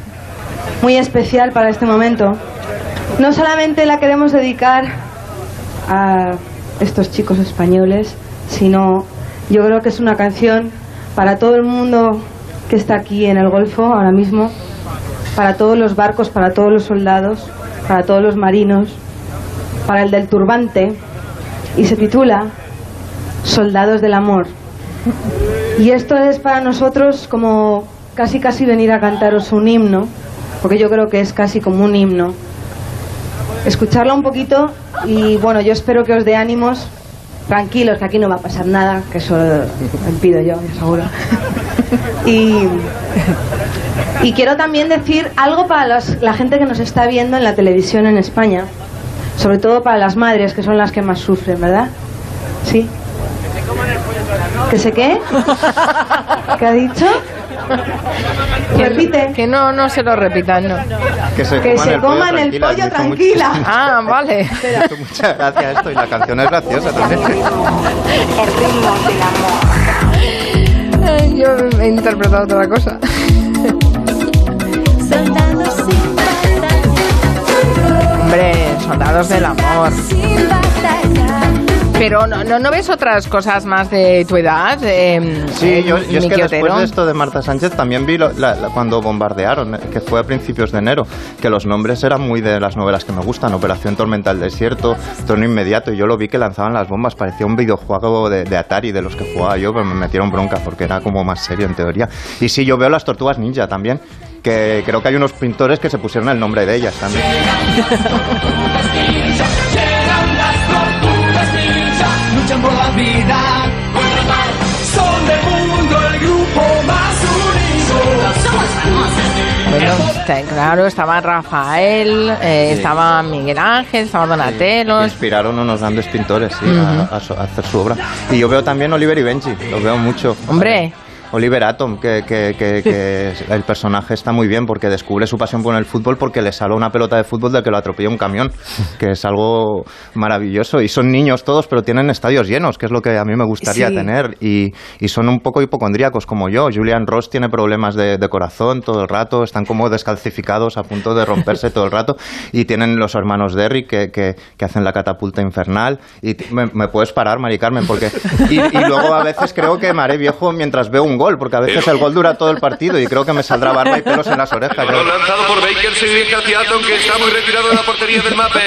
muy especial para este momento. No solamente la queremos dedicar a estos chicos españoles, sino yo creo que es una canción para todo el mundo que está aquí en el Golfo ahora mismo, para todos los barcos, para todos los soldados, para todos los marinos, para el del turbante, y se titula Soldados del Amor. Y esto es para nosotros como casi casi venir a cantaros un himno, porque yo creo que es casi como un himno. Escucharla un poquito y bueno, yo espero que os dé ánimos. Tranquilos, que aquí no va a pasar nada, que eso lo pido yo, seguro. Y, y quiero también decir algo para los- la gente que nos está viendo en la televisión en España, sobre todo para las madres, que son las que más sufren, ¿verdad? Sí. ¿Que se qué? ¿Qué ha dicho? Repite. Que no, no se lo repitan, no. Que se Que coman se el pollo coman el mucho- tranquila. Ah, vale. Muchas gracias esto y la canción es graciosa también. Ay, Yo he interpretado otra cosa. Hombre, soldados del amor. Pero no, no, ¿no ves otras cosas más de tu edad? Eh, Sí, yo, yo es que después de esto de Marta Sánchez también vi lo- la- la- cuando bombardearon, eh, que fue a principios de enero, que los nombres eran muy de las novelas que me gustan, Operación Tormenta del Desierto, Trono Inmediato, y yo lo vi que lanzaban las bombas, parecía un videojuego de, de Atari de los que jugaba yo, pero me metieron bronca porque era como más serio en teoría. Y sí, yo veo las tortugas ninja también, que creo que hay unos pintores que se pusieron el nombre de ellas también. Luchan por la vida. Son del mundo el grupo más unido. Somos famosos. Bueno, está- claro, estaba Rafael, eh, Sí. estaba Miguel Ángel, estaba Donatello. Inspiraron unos grandes pintores sí, Ujú. a, a so- a hacer su obra. Y yo veo también Oliver y Benji, lo veo mucho. Hombre. Oliver Atom, que, que- que- que el personaje está muy bien porque descubre su pasión por el fútbol porque le salva una pelota de fútbol de que lo atropella un camión, que es algo maravilloso. Y son niños todos, pero tienen estadios llenos, que es lo que a mí me gustaría Sí. tener. Y, y son un poco hipocondríacos como yo. Julian Ross tiene problemas de, de corazón todo el rato, están como descalcificados a punto de romperse todo el rato. Y tienen los hermanos Derrick que, que, que hacen la catapulta infernal. Y me, me puedes parar, Mari Carmen, porque. Y, y luego a veces creo que me haré viejo mientras veo un gol, porque a veces el gol dura todo el partido y creo que me saldrá barba y pelos en las orejas. Lanzado por Baker, se dirige hacia Atom, que está muy retirado de la portería del Mape.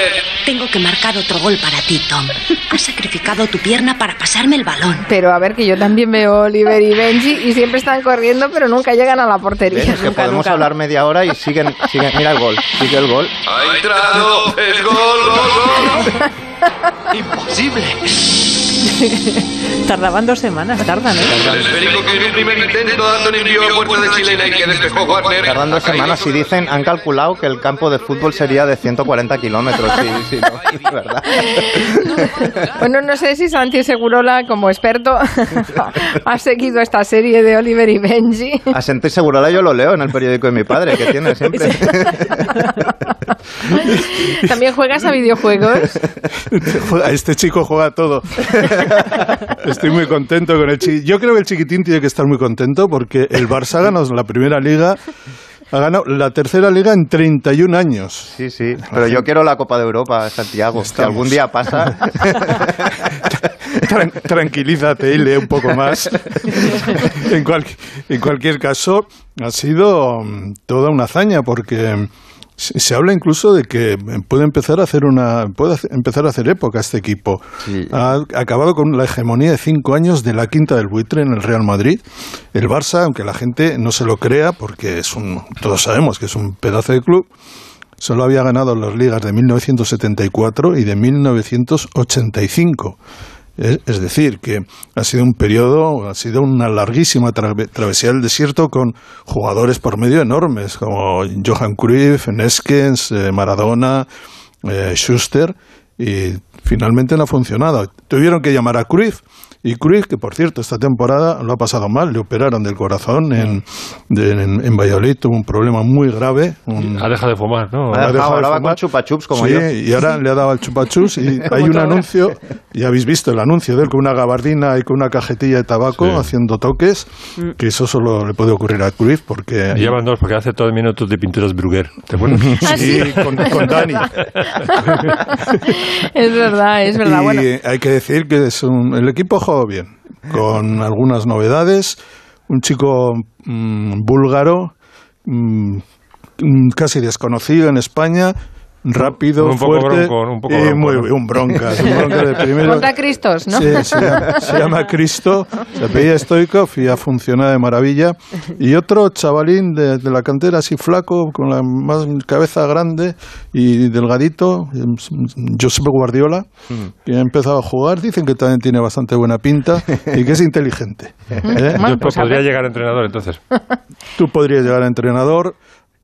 Tengo que marcar otro gol para ti, Tom. Has sacrificado tu pierna para pasarme el balón. Pero a ver, que yo también veo Oliver y Benji y siempre están corriendo, pero nunca llegan a la portería. Es que Nunca, podemos nunca. hablar media hora y siguen, siguen. Mira el gol, sigue el gol. Ha entrado, es gol, gol, gol. ¡Imposible! Tardaban dos semanas, tardan, ¿eh? El esférico que en un primer intento Anthony envió a puerta de chilena y que despejó Warner. Tardan dos semanas y dicen, han calculado que el campo de fútbol sería de 140 kilómetros. Sí, sí, no, es verdad. Bueno, no sé si Santi Segurola, como experto, ha seguido esta serie de Oliver y Benji. A Santi Segurola yo lo leo en el periódico de mi padre, que tiene siempre. ¿También juegas a videojuegos? Este chico juega todo. Estoy muy contento con el chiquitín. Yo creo que el chiquitín tiene que estar muy contento porque el Barça ha ganado la primera liga, ha ganado la tercera liga en 31 años. Sí, sí, pero yo quiero la Copa de Europa, Santiago, que algún día pasa. Tran- tranquilízate y lee un poco más. en, cual- en cualquier caso, ha sido mm, toda una hazaña porque se se habla incluso de que puede empezar a hacer una puede empezar a hacer época este equipo. Ha acabado con la hegemonía de cinco años de la quinta del buitre en el Real Madrid. El Barça, aunque la gente no se lo crea, porque es un todos sabemos que es un pedazo de club. Solo había ganado las ligas de 1974 y de 1985. Es, decir, que ha sido un periodo, ha sido una larguísima tra- travesía del desierto con jugadores por medio enormes, como Johan Cruyff, Neskens, eh, Maradona, eh, Schuster, y finalmente no ha funcionado. Tuvieron que llamar a Cruyff, y Cruyff, que por cierto esta temporada lo ha pasado mal, le operaron del corazón en, de- en, en Valladolid, tuvo un problema muy grave. un- Ha dejado de fumar, ¿no? Ha dejado, de hablaba con fumar. chupa chups como sí, yo. y ahora le ha dado al chupachups y hay un anuncio, y habéis visto el anuncio de él con una gabardina y con una cajetilla de tabaco Sí. haciendo toques, que eso solo le puede ocurrir a Cruyff porque... Y Llevan dos, porque hace todo minutos de pinturas Bruguer. ¿Te acuerdas? Ah, Sí, con, con Dani. Es verdad, es verdad. y Bueno, hay que decir que es un- el equipo ha bien, con algunas novedades. Un chico mm, búlgaro, mm, mm, casi desconocido en España, rápido, Un poco fuerte bronco, un poco y bronco, muy ¿no? un bronca, un bronca de primero. Monta Cristos, ¿no? Sí, se llama, se llama Cristo, se apellida Stoikov y ha funcionado de maravilla. Y otro chavalín de, de la cantera, así flaco, con la más cabeza grande y delgadito, Josep Guardiola, que ha empezado a jugar. Dicen que también tiene bastante buena pinta y que es inteligente. ¿eh? Yo podría llegar a entrenador entonces. Tú podrías llegar a entrenador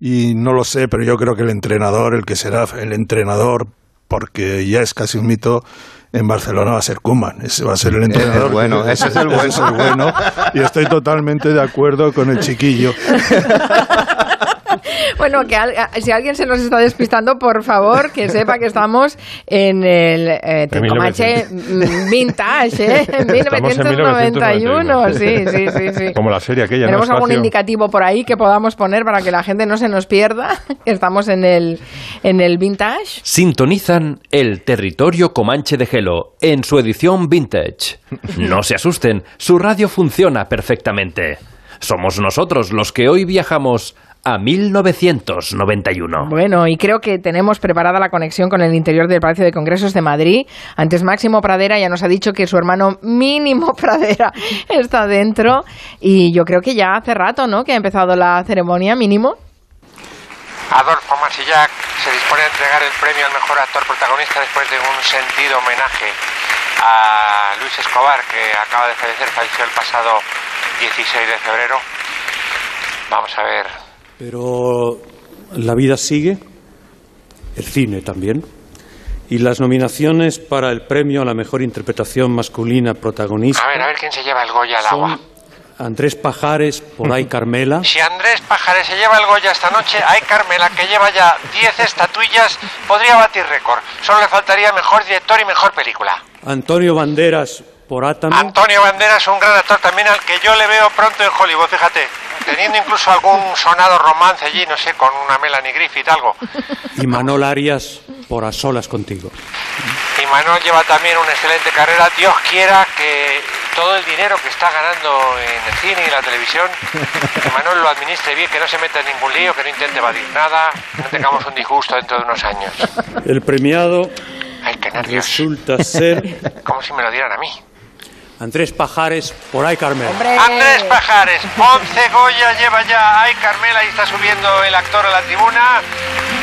y no lo sé, pero yo creo que el entrenador, el que será el entrenador, porque ya es casi un mito, en Barcelona va a ser Koeman. Ese va a ser el entrenador. bueno, ese es el bueno. es el bueno. Y estoy totalmente de acuerdo con el chiquillo. Bueno, que al- si alguien se nos está despistando, por favor, que sepa que estamos en el eh, Vintage, ¿eh? En Estamos en 1991. Sí, sí, sí, sí. Como la serie aquella, ¿no? ¿Tenemos algún indicativo por ahí que podamos poner para que la gente no se nos pierda? Estamos en el, en el Vintage. Sintonizan el territorio Comanche de Gelo en su edición vintage. No se asusten, su radio funciona perfectamente. Somos nosotros los que hoy viajamos a 1991. Bueno, y creo que tenemos preparada la conexión con el interior del Palacio de Congresos de Madrid. Antes Máximo Pradera ya nos ha dicho que su hermano mínimo Pradera está dentro. Y yo creo que ya hace rato, ¿no? Que ha empezado la ceremonia mínimo. Adolfo Masillac se dispone a entregar el premio al mejor actor protagonista después de un sentido homenaje a Luis Escobar, que acaba de fallecer, falleció el pasado 16 de febrero. Vamos a ver. Pero la vida sigue, el cine también, y las nominaciones para el premio a la mejor interpretación masculina protagonista A ver, a ver quién se lleva el Goya al agua. Andrés Pajares, por ahí Carmela, Si Andrés Pajares se lleva el Goya esta noche, hay Carmela, que lleva ya 10 estatuillas, podría batir récord. Solo le faltaría mejor director y mejor película. Antonio Banderas, por Antonio Banderas, un gran actor también al que yo le veo pronto en Hollywood, fíjate. Teniendo incluso algún sonado romance allí, no sé, con una Melanie Griffith, algo. y Manol Arias, por A Solas Contigo. Y Manuel lleva también una excelente carrera. Dios quiera que todo el dinero que está ganando en el cine y la televisión, que Manuel lo administre bien, que no se meta en ningún lío, que no intente evadir nada, no tengamos un disgusto dentro de unos años. El premiado Ay, qué resulta ser Como si me lo dieran a mí. Andrés Pajares, por ahí Carmela. Andrés Pajares, 11 Goya lleva ya. Ay, Carmela, ahí está subiendo el actor a la tribuna.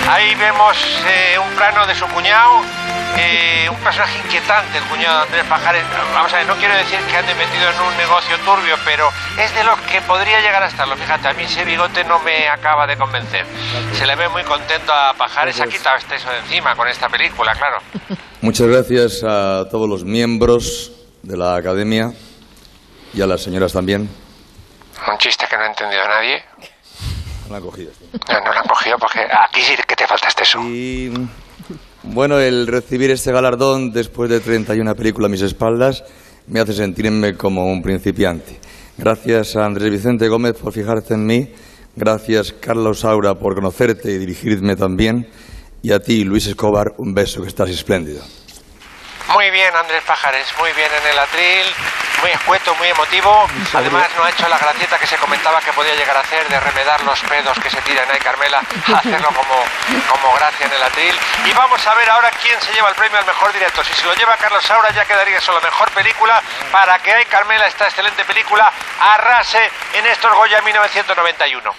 Ahí vemos eh, un plano de su cuñado. eh, un personaje inquietante, el cuñado de Andrés Pajares. Vamos a ver, no quiero decir que ande metido en un negocio turbio, pero es de los que podría llegar a estarlo. Fíjate, a mí ese bigote no me acaba de convencer. Se le ve muy contento a Pajares. Ha quitado este eso de encima con esta película, claro. Muchas gracias a todos los miembros de la academia y a las señoras también. Un chiste que no ha entendido nadie. No la han cogido. No, no lo han cogido porque aquí sí que te falta este eso. Y bueno, el recibir este galardón después de 31 películas a mis espaldas me hace sentirme como un principiante. Gracias a Andrés Vicente Gómez por fijarse en mí. Gracias, Carlos Saura, por conocerte y dirigirme también. Y a ti, Luis Escobar, un beso, que estás espléndido. Muy bien, Andrés Pajares, muy bien en el atril, muy escueto, muy emotivo. Además, no ha hecho la gracieta que se comentaba que podía llegar a hacer de remedar los pedos que se tiran ahí, Carmela, hacerlo como, como gracia en el atril. Y vamos a ver ahora quién se lleva el premio al mejor director. Si se lo lleva Carlos Saura, ya quedaría solo mejor película para que hay Carmela, esta excelente película, arrase en estos Goya 1991.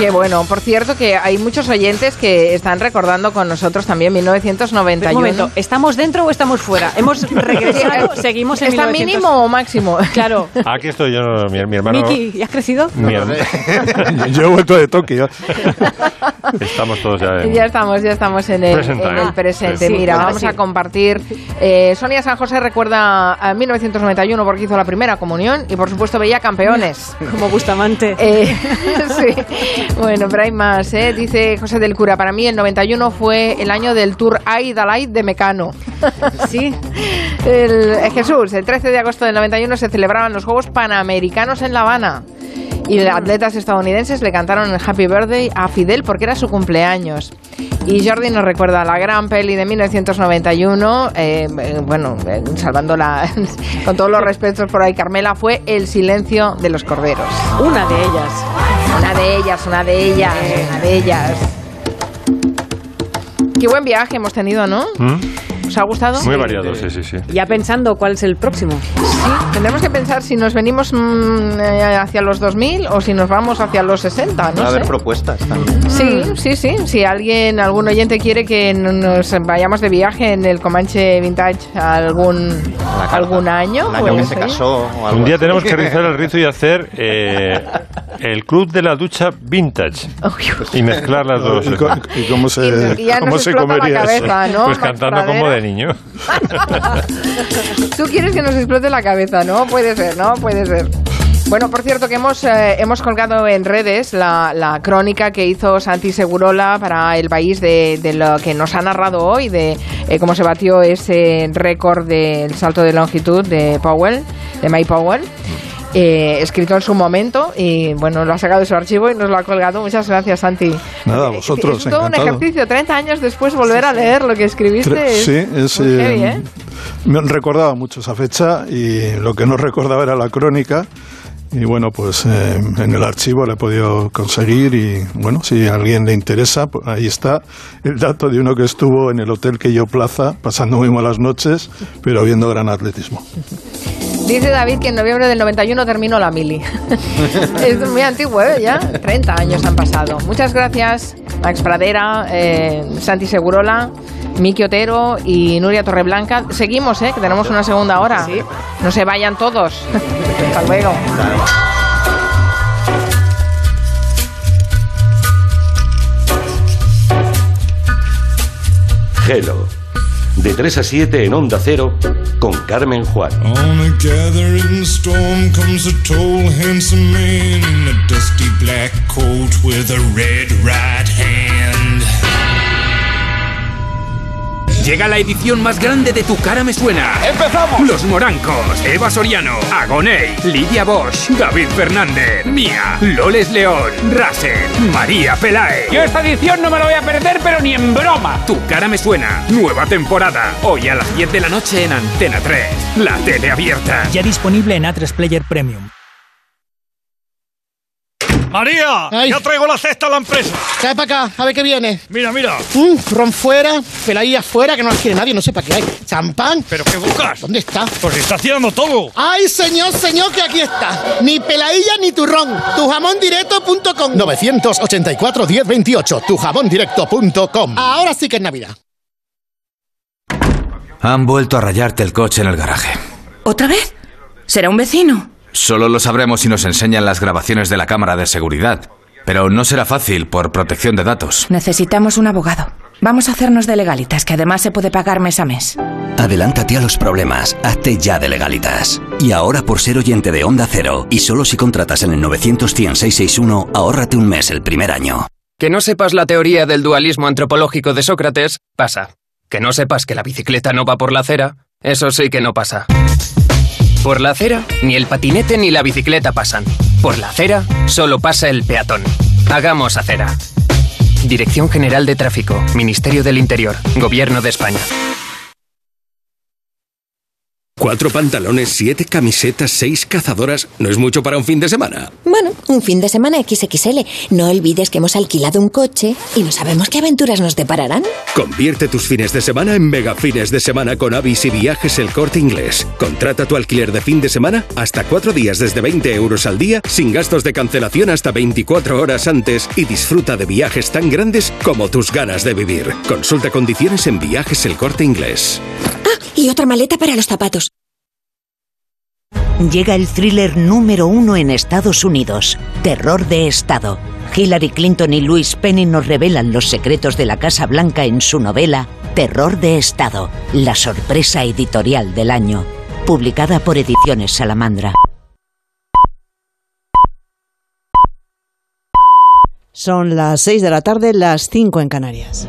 Qué bueno. Por cierto, que hay muchos oyentes que están recordando con nosotros también 1991. Un momento, ¿estamos dentro o estamos fuera? ¿Hemos regresado? ¿Seguimos en ¿Está 1900? mínimo o máximo? Claro. Aquí estoy yo, mi, mi hermano. Miki, ¿y has crecido? Mi hermano. Yo he vuelto de Tokio. Estamos todos ya en. Ya estamos, ya estamos en el en el presente. Sí. Mira, Sí. vamos a compartir. Eh, Sonia San José recuerda a 1991 porque hizo la primera comunión y por supuesto veía campeones. Como Bustamante. Eh, sí. Bueno, pero hay más, ¿eh? Dice José del Cura. Para mí el 91 fue el año del Tour Aidalait de Mecano. Sí. El, eh, Jesús, el 13 de agosto del 91 se celebraban los Juegos Panamericanos en La Habana. Y los atletas estadounidenses le cantaron el Happy Birthday a Fidel porque era su cumpleaños. Y Jordi nos recuerda la gran peli de 1991, eh, eh, bueno, eh, salvando la, con todos los respetos por ahí, Carmela, fue El silencio de los corderos. Una de ellas. Una de ellas, una de ellas, una de ellas. Qué buen viaje hemos tenido, ¿no? ¿Mm? ¿Os ha gustado? Muy variado, sí, sí, sí. Ya pensando cuál es el próximo. Sí, tendremos que pensar si nos venimos mm, eh, hacia los 2000 o si nos vamos hacia los 60, Va no a haber sé. propuestas también. Sí, sí, sí. Si alguien, algún oyente quiere que nos vayamos de viaje en el Comanche Vintage algún algún año, El año que se casó o algo Un día así. tenemos que rizar el rizo y hacer eh, El club de la ducha vintage. Y mezclar las dos. ¿Y, cómo se, Y ya cómo nos se explota la comería cabeza, eso? ¿no? Pues Max cantando como Pradera? Niño. Tú quieres que nos explote la cabeza, ¿no? Puede ser, ¿no? Puede ser. Bueno, por cierto, que hemos, eh, hemos colgado en redes la, la crónica que hizo Santi Segurola para el país de, de lo que nos ha narrado hoy, de eh, cómo se batió ese récord del salto de longitud de Powell, de Mike Powell. Eh, escrito en su momento y bueno, lo ha sacado de su archivo y nos lo ha colgado. Muchas gracias, Santi. Nada, vosotros, es todo un encantado. ejercicio, 30 años después volver a leer lo que escribiste. Tre- es Sí, es, eh, heavy, ¿eh? me recordaba mucho esa fecha y lo que no recordaba era la crónica. Y bueno, pues eh, en el archivo la he podido conseguir y bueno, si a alguien le interesa, pues ahí está el dato de uno que estuvo en el Hotel Queyo Plaza pasando muy malas noches, pero viendo gran atletismo. Dice David que en noviembre del 91 terminó la mili. es muy antiguo, ¿eh? Ya 30 años han pasado. Muchas gracias, Max Pradera, eh, Santi Segurola, Miki Otero y Nuria Torreblanca. Seguimos, ¿eh? Que tenemos una segunda hora. No se vayan todos. Hasta luego. Hello. De 3 a 7 en Onda Cero con Carmen Juan. On a gathering storm comes a tall, handsome man in a dusty black coat with a red right hand. Llega la edición más grande de Tu cara me suena. ¡Empezamos! Los Morancos, Eva Soriano, Agoney, Lidia Bosch, David Fernández, Mía, Loles León, Raser, María Pelae. Yo esta edición no me la voy a perder, pero ni en broma. Tu cara me suena. Nueva temporada. Hoy a las 10 de la noche en Antena 3. La tele abierta. Ya disponible en A3 Player Premium. María, ya traigo la cesta a la empresa. Trae para acá, a ver qué viene. Mira, mira. Mm, ron fuera, peladilla fuera, que no las quiere nadie, no sé para qué hay. Champán. ¿Pero qué buscas? ¿Dónde está? Pues está haciendo todo. ¡Ay, señor, señor, que aquí está! Ni peladilla ni turrón. Tujamondirecto.com 984 1028, tujamondirecto.com. Ahora sí que es Navidad. Han vuelto a rayarte el coche en el garaje. ¿Otra vez? ¿Será un vecino? Solo lo sabremos si nos enseñan las grabaciones de la cámara de seguridad. Pero no será fácil por protección de datos. Necesitamos un abogado. Vamos a hacernos de legalitas, que además se puede pagar mes a mes. Adelántate a los problemas, hazte ya de legalitas. Y ahora por ser oyente de Onda Cero, y solo si contratas en el 900-100-661, ahórrate un mes el primer año. Que no sepas la teoría del dualismo antropológico de Sócrates, pasa. Que no sepas que la bicicleta no va por la acera, eso sí que no pasa. Por la acera, ni el patinete ni la bicicleta pasan. Por la acera, solo pasa el peatón. Hagamos acera. Dirección General de Tráfico, Ministerio del Interior, Gobierno de España. Cuatro pantalones, siete camisetas, seis cazadoras. ¿No es mucho para un fin de semana? Bueno, un fin de semana XXL. No olvides que hemos alquilado un coche y no sabemos qué aventuras nos depararán. Convierte tus fines de semana en mega fines de semana con Avis y Viajes El Corte Inglés. Contrata tu alquiler de fin de semana hasta cuatro días desde 20 euros al día, sin gastos de cancelación hasta 24 horas antes y disfruta de viajes tan grandes como tus ganas de vivir. Consulta condiciones en Viajes El Corte Inglés. Y otra maleta para los zapatos. Llega el thriller número uno en Estados Unidos, Terror de Estado. Hillary Clinton y Louis Penny nos revelan los secretos de la Casa Blanca en su novela Terror de Estado, la sorpresa editorial del año, publicada por Ediciones Salamandra. Son las 6 de la tarde, las 5 en Canarias.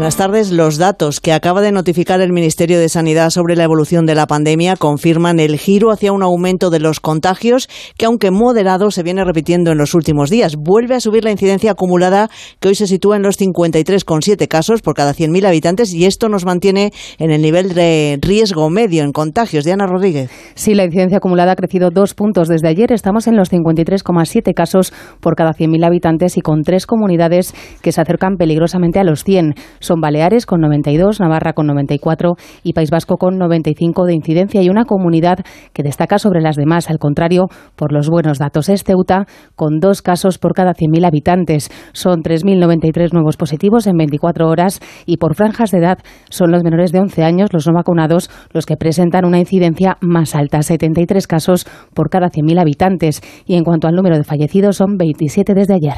Buenas tardes. Los datos que acaba de notificar el Ministerio de Sanidad sobre la evolución de la pandemia confirman el giro hacia un aumento de los contagios que, aunque moderado, se viene repitiendo en los últimos días. Vuelve a subir la incidencia acumulada que hoy se sitúa en los 53,7 casos por cada 100.000 habitantes y esto nos mantiene en el nivel de riesgo medio en contagios. Diana Rodríguez. Sí, la incidencia acumulada ha crecido dos puntos desde ayer. Estamos en los 53,7 casos por cada 100.000 habitantes y con tres comunidades que se acercan peligrosamente a los 100. Son Baleares con 92, Navarra con 94 y País Vasco con 95 de incidencia y una comunidad que destaca sobre las demás, al contrario, por los buenos datos. Es Ceuta con dos casos por cada 100.000 habitantes. Son 3.093 nuevos positivos en 24 horas y por franjas de edad son los menores de 11 años, los no vacunados, los que presentan una incidencia más alta, 73 casos por cada 100.000 habitantes. Y en cuanto al número de fallecidos, son 27 desde ayer.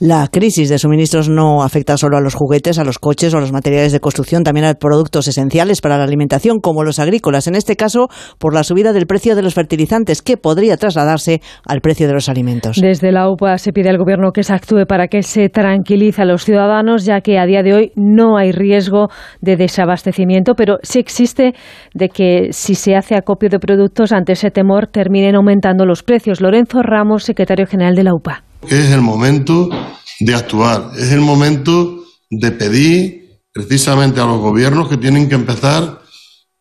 La crisis de suministros no afecta solo a los juguetes, a los coches o a los materiales de construcción, también a productos esenciales para la alimentación, como los agrícolas. En este caso, por la subida del precio de los fertilizantes, que podría trasladarse al precio de los alimentos. Desde la UPA se pide al Gobierno que se actúe para que se tranquilice a los ciudadanos, ya que a día de hoy no hay riesgo de desabastecimiento, pero sí existe de que si se hace acopio de productos ante ese temor terminen aumentando los precios. Lorenzo Ramos, secretario general de la UPA. Es el momento de actuar, es el momento de pedir precisamente a los gobiernos que tienen que empezar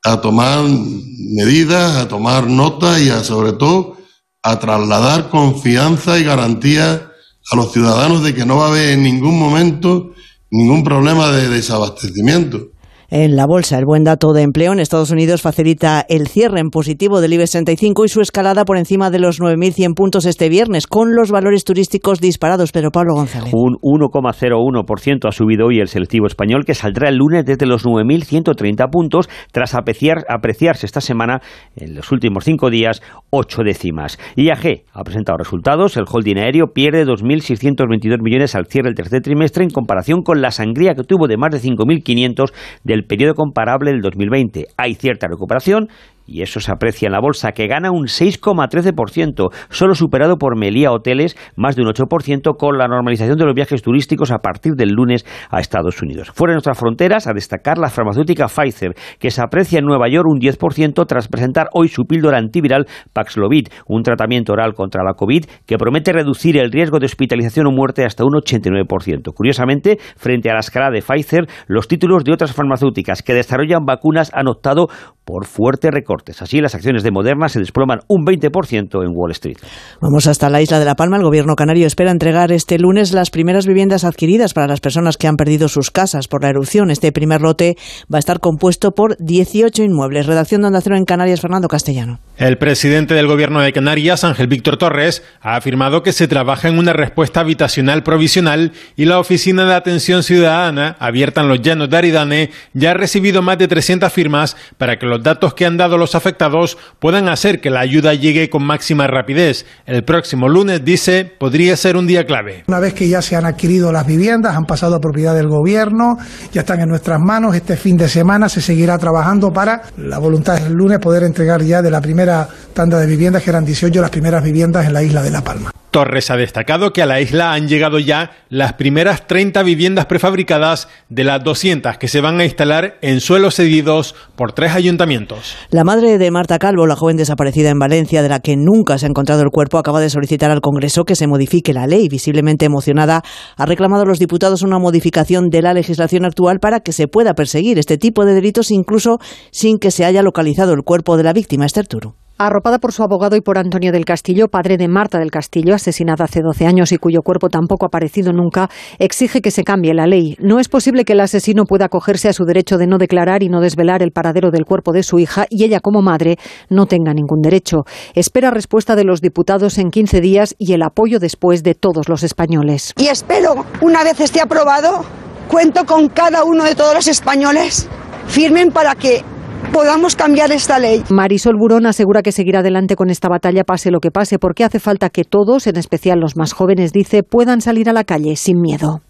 a tomar medidas, a tomar nota y a, sobre todo a trasladar confianza y garantía a los ciudadanos de que no va a haber en ningún momento ningún problema de desabastecimiento en la bolsa. El buen dato de empleo en Estados Unidos facilita el cierre en positivo del IBEX 35 y su escalada por encima de los 9.100 puntos este viernes, con los valores turísticos disparados. Pero Pablo González. Un 1,01% ha subido hoy el selectivo español, que saldrá el lunes desde los 9.130 puntos, tras apreciar, apreciarse esta semana, en los últimos cinco días, ocho décimas. IAG ha presentado resultados. El holding aéreo pierde 2.622 millones al cierre del tercer trimestre en comparación con la sangría que tuvo de más de 5.500 del el periodo comparable del 2020. Hay cierta recuperación y eso se aprecia en la bolsa, que gana un 6,13%, solo superado por Melía Hoteles, más de un 8%, con la normalización de los viajes turísticos a partir del lunes a Estados Unidos. Fuera de nuestras fronteras, a destacar la farmacéutica Pfizer, que se aprecia en Nueva York un 10% tras presentar hoy su píldora antiviral Paxlovid, un tratamiento oral contra la COVID que promete reducir el riesgo de hospitalización o muerte hasta un 89%. Curiosamente, frente a la escala de Pfizer, los títulos de otras farmacéuticas que desarrollan vacunas han optado por fuerte recortes. Así, las acciones de Moderna se desploman un 20% en Wall Street. Vamos hasta la isla de La Palma. El gobierno canario espera entregar este lunes las primeras viviendas adquiridas para las personas que han perdido sus casas por la erupción. Este primer lote va a estar compuesto por 18 inmuebles. Redacción de Onda Cero en Canarias, Fernando Castellano. El presidente del gobierno de Canarias, Ángel Víctor Torres, ha afirmado que se trabaja en una respuesta habitacional provisional y la Oficina de Atención Ciudadana, abierta en los llanos de Aridane, ya ha recibido más de 300 firmas para que los datos que han dado los afectados puedan hacer que la ayuda llegue con máxima rapidez. El próximo lunes, dice, podría ser un día clave. Una vez que ya se han adquirido las viviendas, han pasado a propiedad del gobierno, ya están en nuestras manos, este fin de semana se seguirá trabajando para, la voluntad es el lunes, poder entregar ya de la primera tanda de viviendas, que eran 18 las primeras viviendas en la isla de La Palma. Torres ha destacado que a la isla han llegado ya las primeras 30 viviendas prefabricadas de las 200 que se van a instalar en suelos cedidos por tres ayuntamientos. La madre de Marta Calvo, la joven desaparecida en Valencia, de la que nunca se ha encontrado el cuerpo, acaba de solicitar al Congreso que se modifique la ley. Visiblemente emocionada, ha reclamado a los diputados una modificación de la legislación actual para que se pueda perseguir este tipo de delitos incluso sin que se haya localizado el cuerpo de la víctima, Esther Turu. Arropada por su abogado y por Antonio del Castillo, padre de Marta del Castillo, asesinada hace 12 años y cuyo cuerpo tampoco ha aparecido nunca, exige que se cambie la ley. No es posible que el asesino pueda acogerse a su derecho de no declarar y no desvelar el paradero del cuerpo de su hija y ella, como madre, no tenga ningún derecho. Espera respuesta de los diputados en 15 días y el apoyo después de todos los españoles. Y espero, una vez esté aprobado, cuento con cada uno de todos los españoles firmen para que podamos cambiar esta ley. Marisol Burón asegura que seguirá adelante con esta batalla pase lo que pase, porque hace falta que todos, en especial los más jóvenes, dice, puedan salir a la calle sin miedo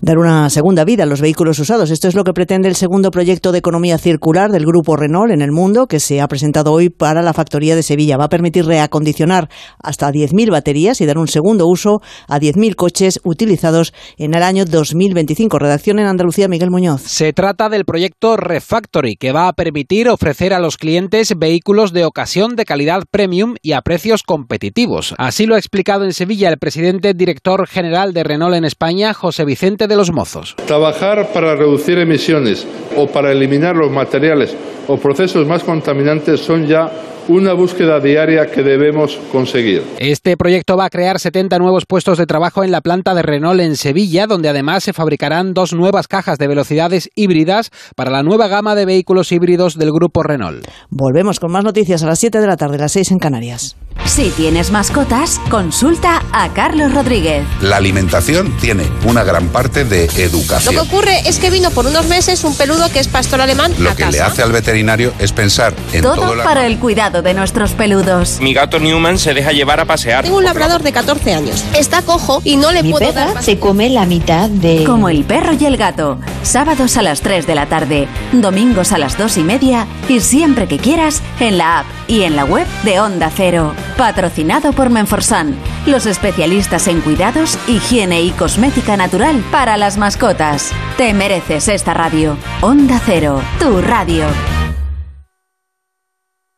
dar una segunda vida a los vehículos usados. Esto es lo que pretende el segundo proyecto de economía circular del grupo Renault en el mundo, que se ha presentado hoy para la factoría de Sevilla. Va a permitir reacondicionar hasta 10.000 baterías y dar un segundo uso a 10.000 coches utilizados en el año 2025. Redacción en Andalucía, Miguel Muñoz. Se trata del proyecto Refactory, que va a permitir ofrecer a los clientes vehículos de ocasión de calidad premium y a precios competitivos. Así lo ha explicado en Sevilla el presidente director general de Renault en España, José De los Mozos. Trabajar para reducir emisiones o para eliminar los materiales o procesos más contaminantes son ya una búsqueda diaria que debemos conseguir. Este proyecto va a crear 70 nuevos puestos de trabajo en la planta de Renault en Sevilla, donde además se fabricarán dos nuevas cajas de velocidades híbridas para la nueva gama de vehículos híbridos del grupo Renault. Volvemos con más noticias a las 7 de la tarde, las 6 en Canarias. Si tienes mascotas, consulta a Carlos Rodríguez. La alimentación tiene una gran parte de educación. Lo que ocurre es que vino por unos meses un peludo que es pastor alemán. Lo a que casa. le hace al veterinario es pensar en Todo, todo, la- para el cuidado de nuestros peludos. Mi gato Newman se deja llevar a pasear. Tengo un labrador de 14 años. Está cojo y no le Mi puedo perra dar se come la mitad de... Como el perro y el gato. Sábados a las 3 de la tarde, domingos a las 2 y media y siempre que quieras en la app y en la web de Onda Cero. Patrocinado por Menforsan, los especialistas en cuidados, higiene y cosmética natural para las mascotas. Te mereces esta radio. Onda Cero, tu radio.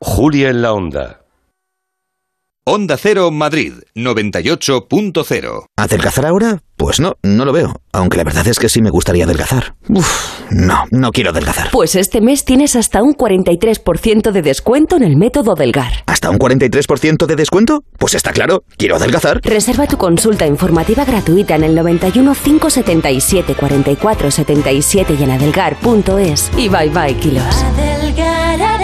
Julia en la Onda. Onda Cero Madrid 98.0. ¿Adelgazar ahora? Pues no, no lo veo. Aunque la verdad es que sí me gustaría adelgazar. Uf, no, no quiero adelgazar. Pues este mes tienes hasta un 43% de descuento en el método Delgar. ¿Hasta un 43% de descuento? Pues está claro, quiero adelgazar. Reserva tu consulta informativa gratuita en el 91 577 44 77 y en adelgar.es. Y bye bye kilos. Adelgar, adelgar.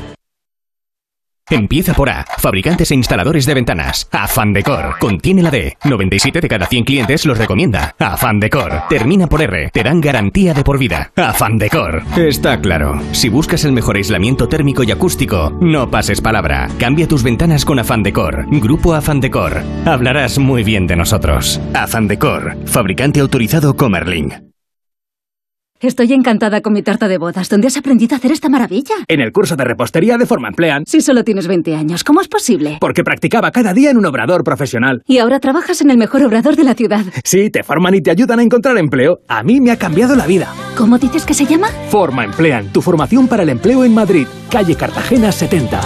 Empieza por A. Fabricantes e instaladores de ventanas. Afan Decor. Contiene la D. 97 de cada 100 clientes los recomienda. Afan Decor. Termina por R. Te dan garantía de por vida. Afan Decor. Está claro. Si buscas el mejor aislamiento térmico y acústico, no pases palabra. Cambia tus ventanas con Afan Decor. Grupo Afan Decor. Hablarás muy bien de nosotros. Afan Decor. Fabricante autorizado Comerling. Estoy encantada con mi tarta de bodas. ¿Dónde has aprendido a hacer esta maravilla? En el curso de repostería de Forma Emplean. Si solo tienes 20 años, ¿cómo es posible? Porque practicaba cada día en un obrador profesional. Y ahora trabajas en el mejor obrador de la ciudad. Sí, te forman y te ayudan a encontrar empleo. A mí me ha cambiado la vida. ¿Cómo dices que se llama? Forma Emplean, tu formación para el empleo en Madrid, calle Cartagena 70.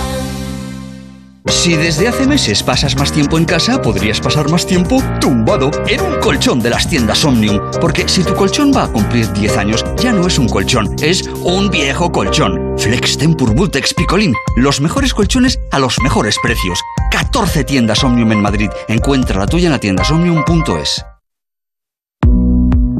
Si desde hace meses pasas más tiempo en casa, podrías pasar más tiempo tumbado en un colchón de las tiendas Omnium. Porque si tu colchón va a cumplir 10 años, ya no es un colchón, es un viejo colchón. Flex Tempur Vultex Picolín. Los mejores colchones a los mejores precios. 14 tiendas Omnium en Madrid. Encuentra la tuya en la tiendasomnium.es.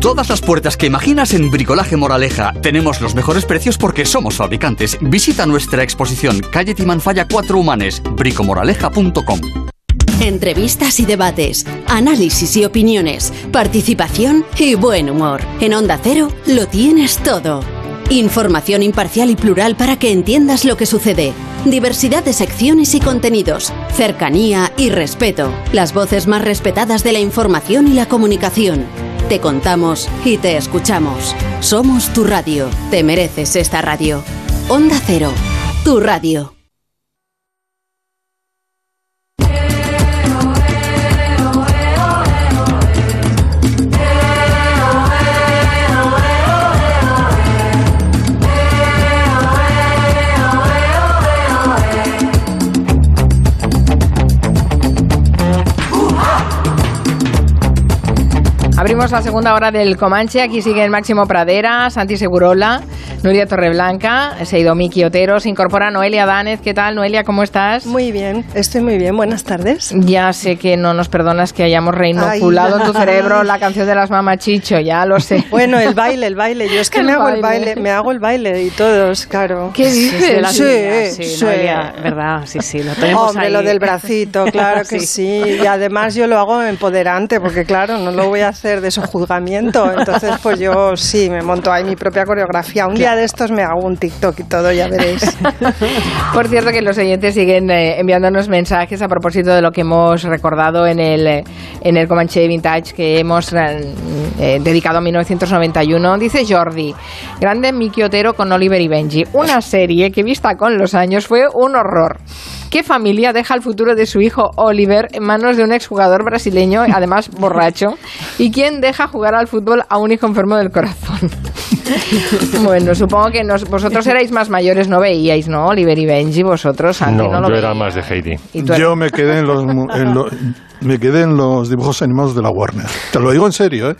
Todas las puertas que imaginas en Bricolaje Moraleja. Tenemos los mejores precios porque somos fabricantes. Visita nuestra exposición Calle Timanfaya 4 Humanes, bricomoraleja.com. Entrevistas y debates, análisis y opiniones, participación y buen humor. En Onda Cero lo tienes todo. Información imparcial y plural para que entiendas lo que sucede. Diversidad de secciones y contenidos. Cercanía y respeto. Las voces más respetadas de la información y la comunicación. Te contamos y te escuchamos. Somos tu radio. Te mereces esta radio. Onda Cero. Tu radio. Abrimos la segunda hora del Comanche. Aquí siguen Máximo Pradera, Santi Segurola, Nuria Torreblanca, se ha ido Miki Otero, se incorpora Noelia Danez. ¿Qué tal, Noelia? ¿Cómo estás? Muy bien, estoy muy bien. Buenas tardes. Ya sé que no nos perdonas que hayamos reinoculado Ay. en tu cerebro la canción de las mamachicho, ya lo sé. Bueno, el baile, el baile. Yo es que El me hago el baile. me hago el baile y todos, claro. ¿Qué dices? Sí, Sí, sí. Noelia, ¿verdad? Sí, sí, lo tenemos Hombre, ahí. lo del bracito, claro que Sí. sí. Y además yo lo hago empoderante, porque claro, no lo voy a hacer de sojuzgamiento. Entonces, pues yo sí, me monto ahí mi propia coreografía. Un día día de estos me hago un TikTok y todo, ya veréis. Por cierto que los oyentes siguen eh, enviándonos mensajes a propósito de lo que hemos recordado en el, eh, en el Comanche Vintage que hemos eh, eh, dedicado a 1991. Dice Jordi, grande Miki Otero con Oliver y Benji. Una serie que vista con los años fue un horror. ¿Qué familia deja el futuro de su hijo Oliver en manos de un exjugador brasileño, además borracho? ¿Y quién deja jugar al fútbol a un hijo enfermo del corazón? bueno, supongo que nos- vosotros erais más mayores, no veíais, ¿no? Oliver y Benji, vosotros, Santi, no, No, lo yo era más de Heidi. ¿Y tú Yo me quedé en los, mu- en lo- me quedé en los dibujos animados de la Warner. Te lo digo en serio, ¿eh?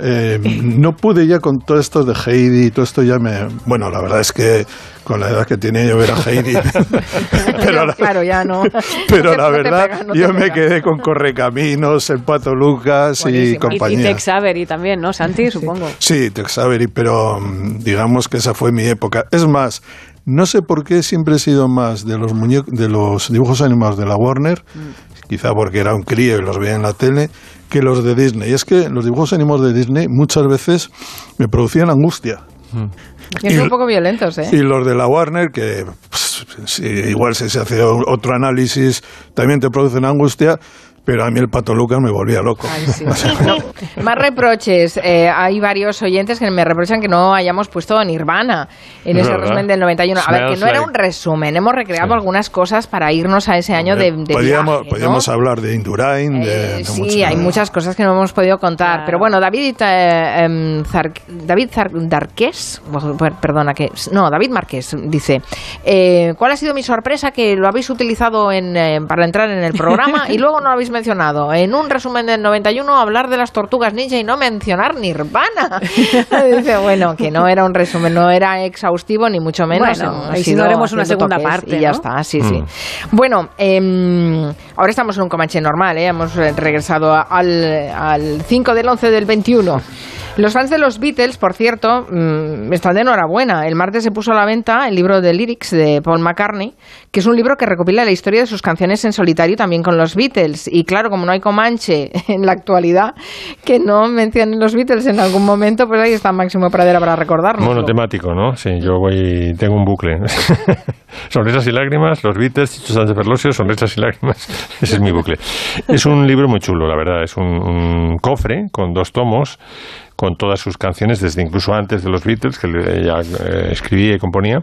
Eh, no pude ya con todo esto de Heidi y todo esto ya me... Bueno, la verdad es que con la edad que tenía yo ver a Heidi... pero la, Claro, ya no. pero No la verdad, pega, no te yo me quedé con Correcaminos, el Pato Lucas y Buenísimo. Y, compañía. Tex Avery también, ¿no, Santi? Supongo. Sí, Tex Avery, pero mm, digamos que esa fue mi época. Es más, no sé por qué siempre he sido más de los muñecos, de los dibujos animados de la Warner, quizá porque era un crío y los veía en la tele, que los de Disney. Y es que los dibujos animados de Disney muchas veces me producían angustia. Y son un poco violentos, ¿eh? Y los de la Warner, que pues, igual si se hace otro análisis, también te producen angustia, pero a mí el Pato Lucas me volvía loco. Más reproches. Eh, hay varios oyentes que me reprochan que no hayamos puesto Nirvana en Es ese verdad. resumen del 91. A ver, que no era like- un resumen. Hemos recreado algunas cosas para irnos a ese año de, de podíamos viaje, ¿no? podíamos hablar de Indurain, de, de Sí, mucho- hay muchas cosas que no hemos podido contar. Pero bueno, David, eh, em, Zar- David Zar- Darqués, perdona, que no, David Márquez dice, eh, ¿cuál ha sido mi sorpresa que lo habéis utilizado en, eh, para entrar en el programa y luego no lo habéis mencionado? En un resumen del 91 hablar de las tortugas ninja y no mencionar Nirvana. dice, bueno, que no era un resumen, no era exhaustivo ni mucho menos. Bueno, y si no haremos una segunda toques parte, Y ya ¿no? está, sí, sí. Mm. Bueno, em, ahora estamos en un Comanche normal, ¿eh? hemos eh, regresado al, al 5 del 11 del 21. Los fans de los Beatles, por cierto, mm, están de enhorabuena. El martes se puso a la venta el libro de lyrics de Paul McCartney, que es un libro que recopila la historia de sus canciones en solitario también con los Beatles. Y claro, como no hay Comanche en la actualidad que no mencionen los Beatles en algún momento, pues ahí está Máximo Pradera para recordarnos. Monotemático, ¿no? Sí, yo voy, tengo un bucle. sonrisas y lágrimas, los Beatles, Chicho Sánchez Ferlosio, sonrisas y lágrimas. Ese es mi bucle. Es un libro muy chulo, la verdad. Es un, un cofre con dos tomos, con todas sus canciones, desde incluso antes de los Beatles, que ella eh, escribía y componía,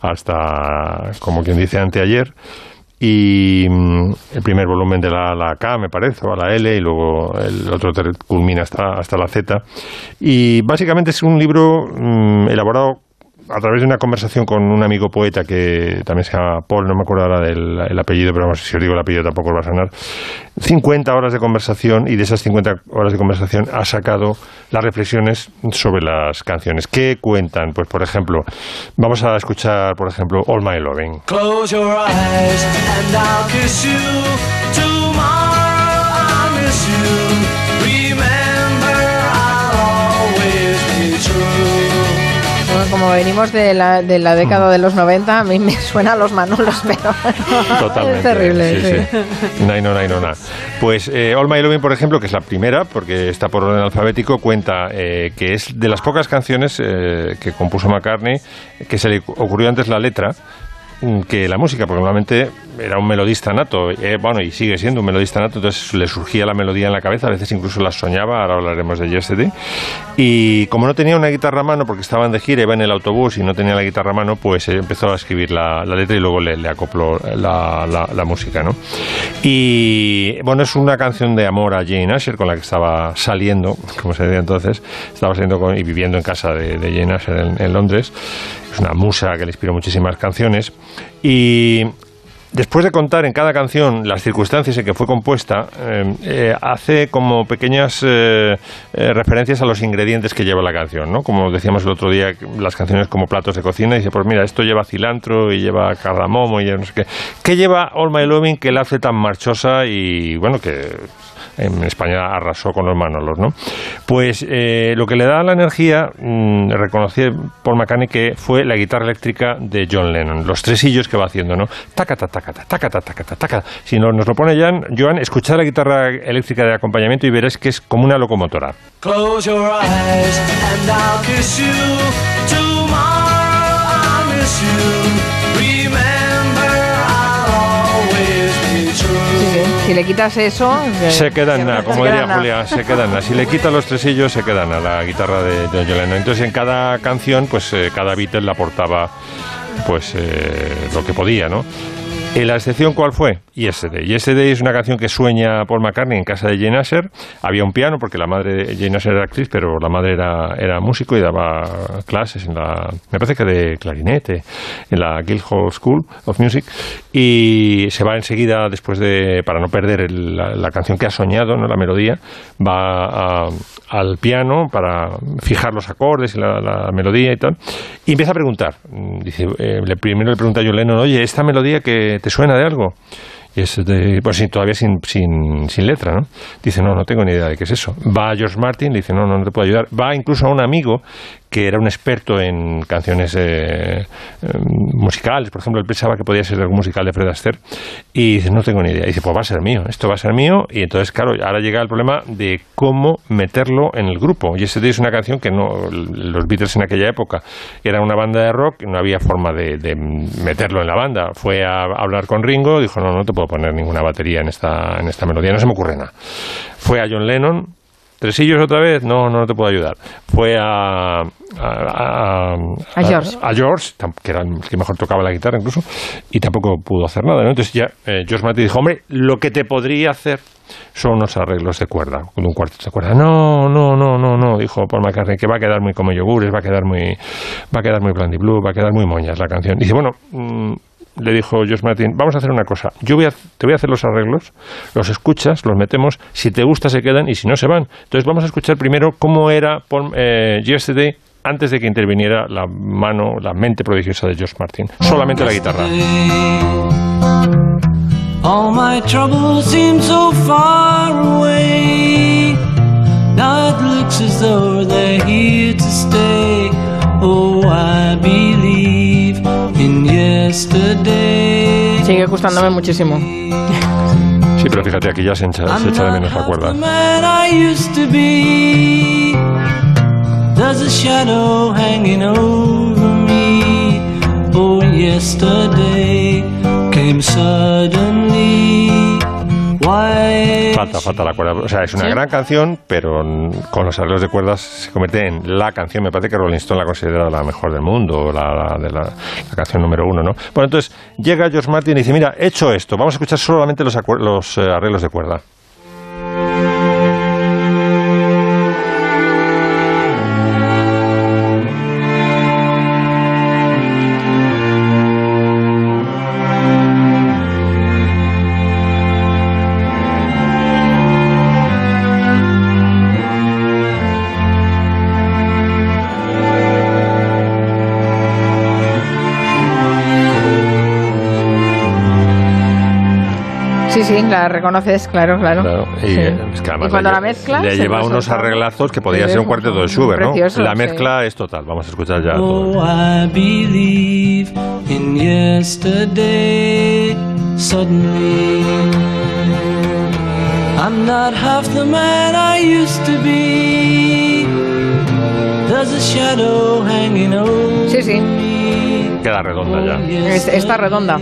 hasta, como quien dice, anteayer. Y mm, el primer volumen de la, la K, me parece, o a la L, y luego el otro culmina hasta, hasta la Z. Y básicamente es un libro mm, elaborado a través de una conversación con un amigo poeta que también se llama Paul, no me acuerdo ahora del el apellido, pero vamos, si os digo el apellido tampoco os va a sonar. 50 horas de conversación y de esas 50 horas de conversación ha sacado las reflexiones sobre las canciones. ¿Qué cuentan? Pues, por ejemplo, vamos a escuchar, por ejemplo, All My Loving. Close your eyes and I'll kiss you. Como venimos de la, de la década de los 90, a mí me suena a los Manolos, pero Totalmente. es terrible. Sí, sí. sí. Naino, naino, na. Pues eh, All My Loving, por ejemplo, que es la primera, porque está por orden alfabético, cuenta eh, que es de las pocas canciones eh, que compuso McCartney que se le ocurrió antes la letra que la música, porque normalmente era un melodista nato, eh, bueno, y sigue siendo un melodista nato, entonces le surgía la melodía en la cabeza, a veces incluso la soñaba, ahora hablaremos de Yesterday, y como no tenía una guitarra a mano, porque estaban de gira, iba en el autobús y no tenía la guitarra a mano, pues eh, empezó a escribir la, la letra y luego le, le acopló la, la- la música, ¿no? Y bueno, es una canción de amor a Jane Asher con la que estaba saliendo, como se decía entonces, estaba saliendo con- y viviendo en casa de, de Jane Asher en, en Londres. Es una musa que le inspiró muchísimas canciones. Y Después de contar en cada canción las circunstancias en que fue compuesta, eh, eh, hace como pequeñas eh, eh, referencias a los ingredientes que lleva la canción, ¿no? Como decíamos el otro día, las canciones como platos de cocina, dice, pues mira, esto lleva cilantro y lleva cardamomo y no sé qué. ¿Qué lleva All My Loving que la hace tan marchosa y, bueno, que en España arrasó con los Manolos, ¿no? Pues eh, lo que le da la energía, mm, reconocí por McCartney que fue la guitarra eléctrica de John Lennon, los tresillos que va haciendo, ¿no? Tacata, tacata, tacata, tacata, tacata. Si no, nos lo pone Jan, Joan, escuchad la guitarra eléctrica de acompañamiento y veréis que es como una locomotora. Close your eyes and I'll kiss you. Tomorrow Si le quitas eso... eh, Se queda en nada, como queda en diría. Julia, se queda en nada. Si le quita los tresillos, se quedan a la guitarra de, de Lennon. Entonces, en cada canción, pues eh, cada Beatle le aportaba pues eh, lo que podía, ¿no? ¿Y la excepción cuál fue? Yesterday. Yesterday es una canción que sueña Paul McCartney en casa de Jane Asher. Había un piano, porque la madre, de Jane Asher era actriz, pero la madre era, era músico y daba clases en la, me parece que de clarinete, en la Guildhall School of Music. Y se va enseguida, después de, para no perder el- la, la canción que ha soñado, ¿no? la melodía, va a- al piano para fijar los acordes y la, la melodía y tal. Y empieza a preguntar. Dice, eh, primero le pregunta a John Lennon, oye, ¿esta melodía que te suena de algo? Y es de, pues sí, todavía sin, sin, sin letra, ¿no? Dice, no, no tengo ni idea de qué es eso. Va a George Martin, le dice, no, no, no te puedo ayudar. Va incluso a un amigo que era un experto en canciones eh, eh, musicales, por ejemplo, él pensaba que podía ser algún musical de Fred Astaire, y no tengo ni idea. Y dice, pues va a ser mío, esto va a ser mío, y entonces, claro, ahora llega el problema de cómo meterlo en el grupo. Y ese es una canción que no, los Beatles en aquella época eran una banda de rock, no había forma de, de meterlo en la banda. Fue a hablar con Ringo, dijo, no, no te puedo poner ninguna batería en esta, en esta melodía, no se me ocurre nada. Fue a John Lennon, ¿Tresillos otra vez? No, no, no te puedo ayudar. Fue a. A, a- A George. a George, tam- que era el que mejor tocaba la guitarra incluso, y tampoco pudo hacer nada. ¿no? Entonces ya eh, George Martin dijo: Hombre, lo que te podría hacer son unos arreglos de cuerda, con un cuarteto de cuerda. No, no, no, no, no, dijo Paul McCartney, que va a quedar muy como yogures, va a quedar muy, va a quedar muy Blandy Blue, va a quedar muy moñas la canción. Dice, bueno, mm, le dijo George Martin, vamos a hacer una cosa, yo te voy a hacer los arreglos, los escuchas, los metemos, si te gusta se quedan y si no se van. Entonces vamos a escuchar primero cómo era eh, Yesterday antes de que interviniera la mano, la mente prodigiosa de George Martin. Solamente la guitarra. All my troubles seem so far away. Now it looks as though they're here to stay. Oh, I believe. Sigue gustándome muchísimo. Sí, pero fíjate, aquí ya se echa, se echa de menos la cuerda. The man I used to be. There's a shadow hanging over me. Oh, yesterday came suddenly. Falta, falta la cuerda. O sea, es una ¿Sí? gran canción, pero con los arreglos de cuerdas se convierte en la canción. Me parece que Rolling Stone la considera la mejor del mundo, la, la- de la, la canción número uno, ¿no? Bueno, entonces llega George Martin y dice, mira, he hecho esto, vamos a escuchar solamente los, los eh, arreglos de cuerda. Sí, la reconoces, claro, claro. Claro, y, Sí. eh, es que además Y cuando la mezclas, le lleva unos arreglazos que podría ser un cuarteto de Schubert, ¿no? Precioso, la sí. mezcla es total. Vamos a escuchar ya. todo. Oh, I believe in yesterday. Suddenly, I'm not half the man I used to be. There's a shadow hanging over Sí, sí. Queda redonda ya. Es- Está redonda.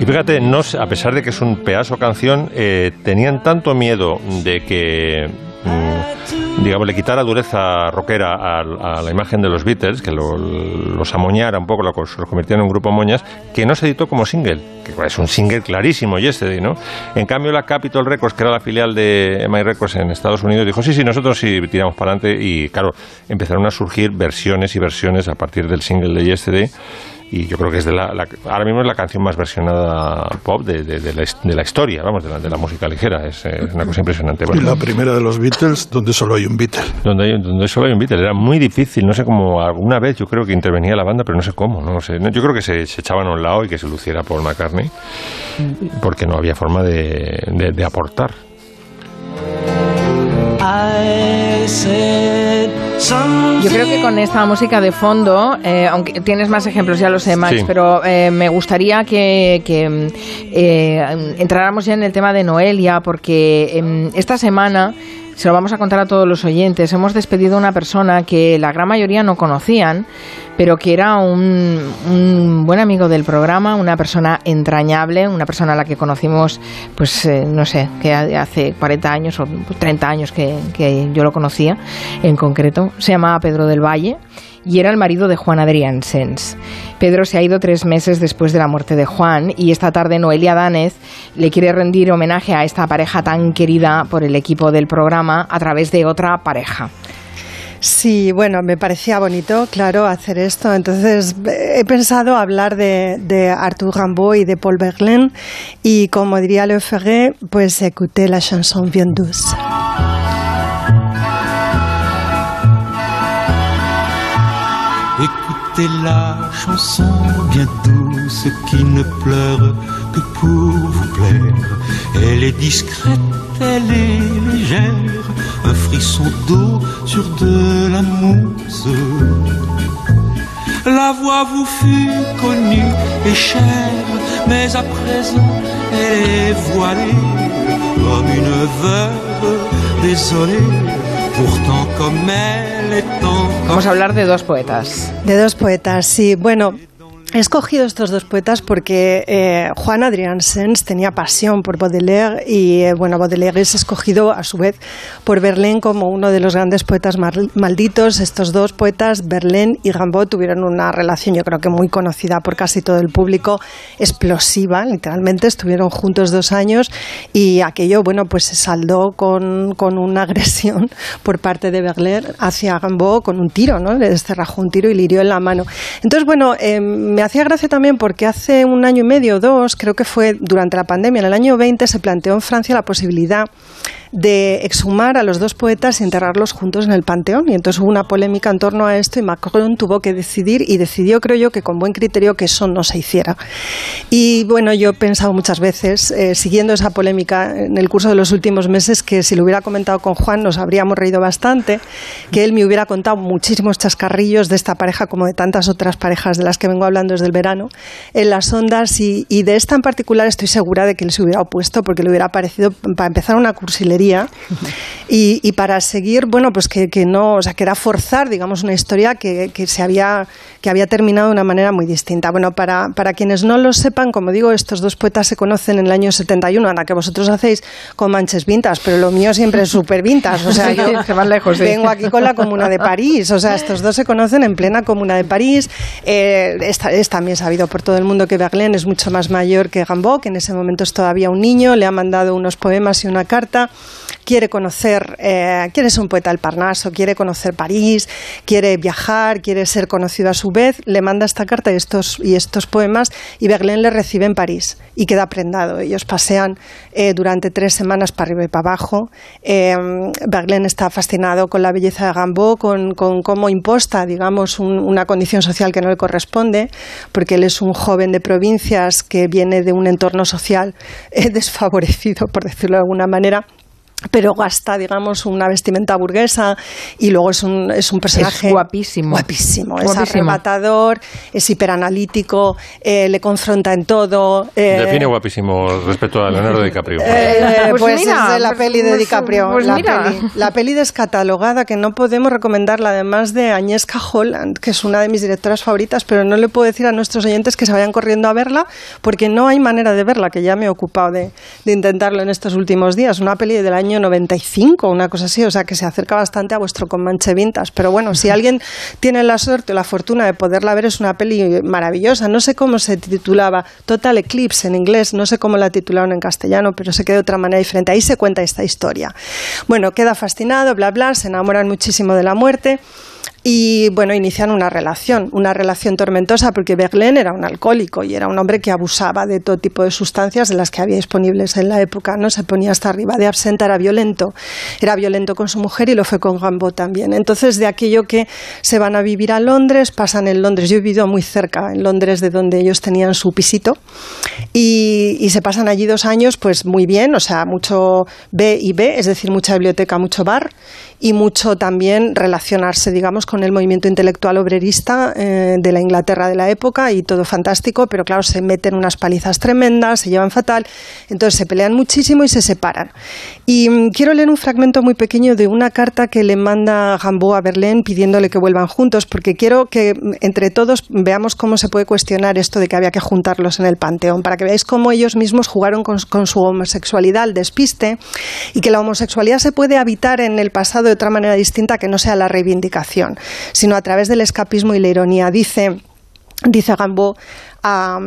Y fíjate, no, a pesar de que es un pedazo canción, eh, tenían tanto miedo de que, mm, digamos, le quitara dureza rockera a, la imagen de los Beatles, que lo- los amoñara un poco, los, los convirtiera en un grupo moñas, que no se editó como single, que es un single clarísimo, Yesterday, ¿no? En cambio, la Capitol Records, que era la filial de My Records en Estados Unidos, dijo, sí, sí, nosotros sí tiramos para adelante, y claro, empezaron a surgir versiones y versiones a partir del single de Yesterday, y yo creo que es de la, la- ahora mismo es la canción más versionada pop de, de- de la, de la historia, vamos, de la, de la música ligera. Es, eh, es una cosa impresionante. Y Bueno, la primera de los Beatles, donde solo hay un Beatle. donde, hay- donde solo hay un Beatle. Era muy difícil, no sé cómo, alguna vez yo creo que intervenía la banda, pero no sé cómo, no sé. Yo creo que se, se echaban a un lado y que se luciera Paul McCartney, porque no había forma de- de aportar. Yo creo que con esta música de fondo, eh, aunque tienes más ejemplos, ya lo sé, Max, Sí. pero eh, me gustaría que, que, eh, entráramos ya en el tema de Noelia, porque em, esta semana se lo vamos a contar a todos los oyentes. Hemos despedido a una persona que la gran mayoría no conocían, pero que era un, buen amigo del programa, una persona entrañable, una persona a la que conocimos, pues eh, no sé, que hace 40 años o 30 años que yo lo conocía en concreto. Se llamaba Pedro del Valle y era el marido de Juan Adrián Sens. Pedro se ha ido tres meses después de la muerte de Juan y esta tarde Noelia Danez le quiere rendir homenaje a esta pareja tan querida por el equipo del programa a través de otra pareja. Sí, bueno, me parecía bonito, claro, hacer esto. Entonces he pensado hablar de, de Arthur Rimbaud y de Paul Verlaine y como diría Le Ferré, pues écouter la chanson bien douce. Écoutez la chanson bien douce qui ne pleure que pour vous plaire. Elle est discrète, elle est légère, un frisson d'eau sur de la mousse. La voix vous fut connue et chère, mais à présent elle est voilée comme une veuve désolée. Vamos a hablar de dos poetas. De dos poetas, sí. Bueno, he escogido estos dos poetas porque eh, Juan Adrián Sens tenía pasión por Baudelaire y, eh, bueno, Baudelaire es escogido a su vez por Verlaine como uno de los grandes poetas mal- malditos. Estos dos poetas, Verlaine y Rimbaud, tuvieron una relación, yo creo que muy conocida por casi todo el público, explosiva, literalmente. Estuvieron juntos dos años y aquello, bueno, pues se saldó con, con una agresión por parte de Verlaine hacia Rimbaud con un tiro, ¿no? Le descerrajó un tiro y le hirió en la mano. Entonces, bueno, eh, me hacía gracia también porque hace un año y medio dos, creo que fue durante la pandemia, en el año 20, se planteó en Francia la posibilidad de exhumar a los dos poetas y enterrarlos juntos en el Panteón. Y entonces hubo una polémica en torno a esto y Macron tuvo que decidir y decidió, creo yo, que con buen criterio que eso no se hiciera. Y bueno, yo he pensado muchas veces, eh, siguiendo esa polémica en el curso de los últimos meses, que si lo hubiera comentado con Juan nos habríamos reído bastante, que él me hubiera contado muchísimos chascarrillos de esta pareja como de tantas otras parejas de las que vengo hablando desde el verano en las ondas y, de esta en particular estoy segura de que él se hubiera opuesto porque le hubiera parecido para empezar una cursilería y, y para seguir bueno pues que, que no o sea que era forzar digamos una historia que, que se había que había terminado de una manera muy distinta bueno para, para quienes no lo sepan como digo estos dos poetas se conocen en el año 71 a la que vosotros hacéis con manches vintas pero lo mío siempre es súper vintas o sea yo Se van lejos, sí. vengo aquí con la Comuna de París. O sea, estos dos se conocen en plena Comuna de París. Eh, esta- es también sabido por todo el mundo que Verlaine es mucho más mayor que Rimbaud, que en ese momento es todavía un niño. Le ha mandado unos poemas y una carta. Quiere conocer, eh, quiere ser un poeta del Parnaso, quiere conocer París, quiere viajar, quiere ser conocido a su vez. Le manda esta carta y estos, y estos poemas y Verlaine le recibe en París y queda prendado. Ellos pasean eh, durante tres semanas para arriba y para abajo. Eh, está fascinado con la belleza de con, con cómo imposta, digamos, un- una condición social que no le corresponde, porque él es un joven de provincias que viene de un entorno social eh, desfavorecido, por decirlo de alguna manera pero gasta, digamos, una vestimenta burguesa y luego es un, es un personaje Es guapísimo. guapísimo, es arrebatador, es hiperanalítico, eh, le confronta en todo. eh, Define guapísimo respecto a Leonardo DiCaprio. eh, Pues pues, mira, es de la pues- peli de pues- DiCaprio. pues la, mira. peli, la peli descatalogada que no podemos recomendarla, además de Agnieszka Holland, que es una de mis directoras favoritas, pero no le puedo decir a nuestros oyentes que se vayan corriendo a verla porque no hay manera de verla, que ya me he ocupado de, de intentarlo en estos últimos días. Una peli del año 95, una cosa así, o sea que se acerca bastante a vuestro Comanche Vintas. Pero bueno, si alguien tiene la suerte o la fortuna de poderla ver, es una peli maravillosa. No sé cómo se titulaba, Total Eclipse en inglés, no sé cómo la titularon en castellano, pero sé que de otra manera diferente. Ahí se cuenta esta historia. Bueno, queda fascinado, bla, bla, se enamoran muchísimo de la muerte. Y bueno, inician una relación, una relación tormentosa porque Verlaine era un alcohólico y era un hombre que abusaba de todo tipo de sustancias de las que había disponibles en la época, no se ponía hasta arriba de absenta, era violento, era violento con su mujer y lo fue con Rimbaud también. Entonces, de aquello que se van a vivir a Londres, pasan en Londres, yo he vivido muy cerca, en Londres de donde ellos tenían su pisito, y, y se pasan allí dos años, pues muy bien, o sea, mucho B y B, es decir, mucha biblioteca, mucho bar y mucho también relacionarse, digamos, con el movimiento intelectual obrerista eh, de la Inglaterra de la época y todo fantástico, pero claro, se meten unas palizas tremendas, se llevan fatal, entonces se pelean muchísimo y se separan. Y mm, quiero leer un fragmento muy pequeño de una carta que le manda Gambo a Berlín pidiéndole que vuelvan juntos, porque quiero que mm, entre todos veamos cómo se puede cuestionar esto de que había que juntarlos en el panteón, para que veáis cómo ellos mismos jugaron con, con su homosexualidad al despiste y que la homosexualidad se puede habitar en el pasado de otra manera distinta que no sea la reivindicación, sino a través del escapismo y la ironía. Dice, dice Gambo, a,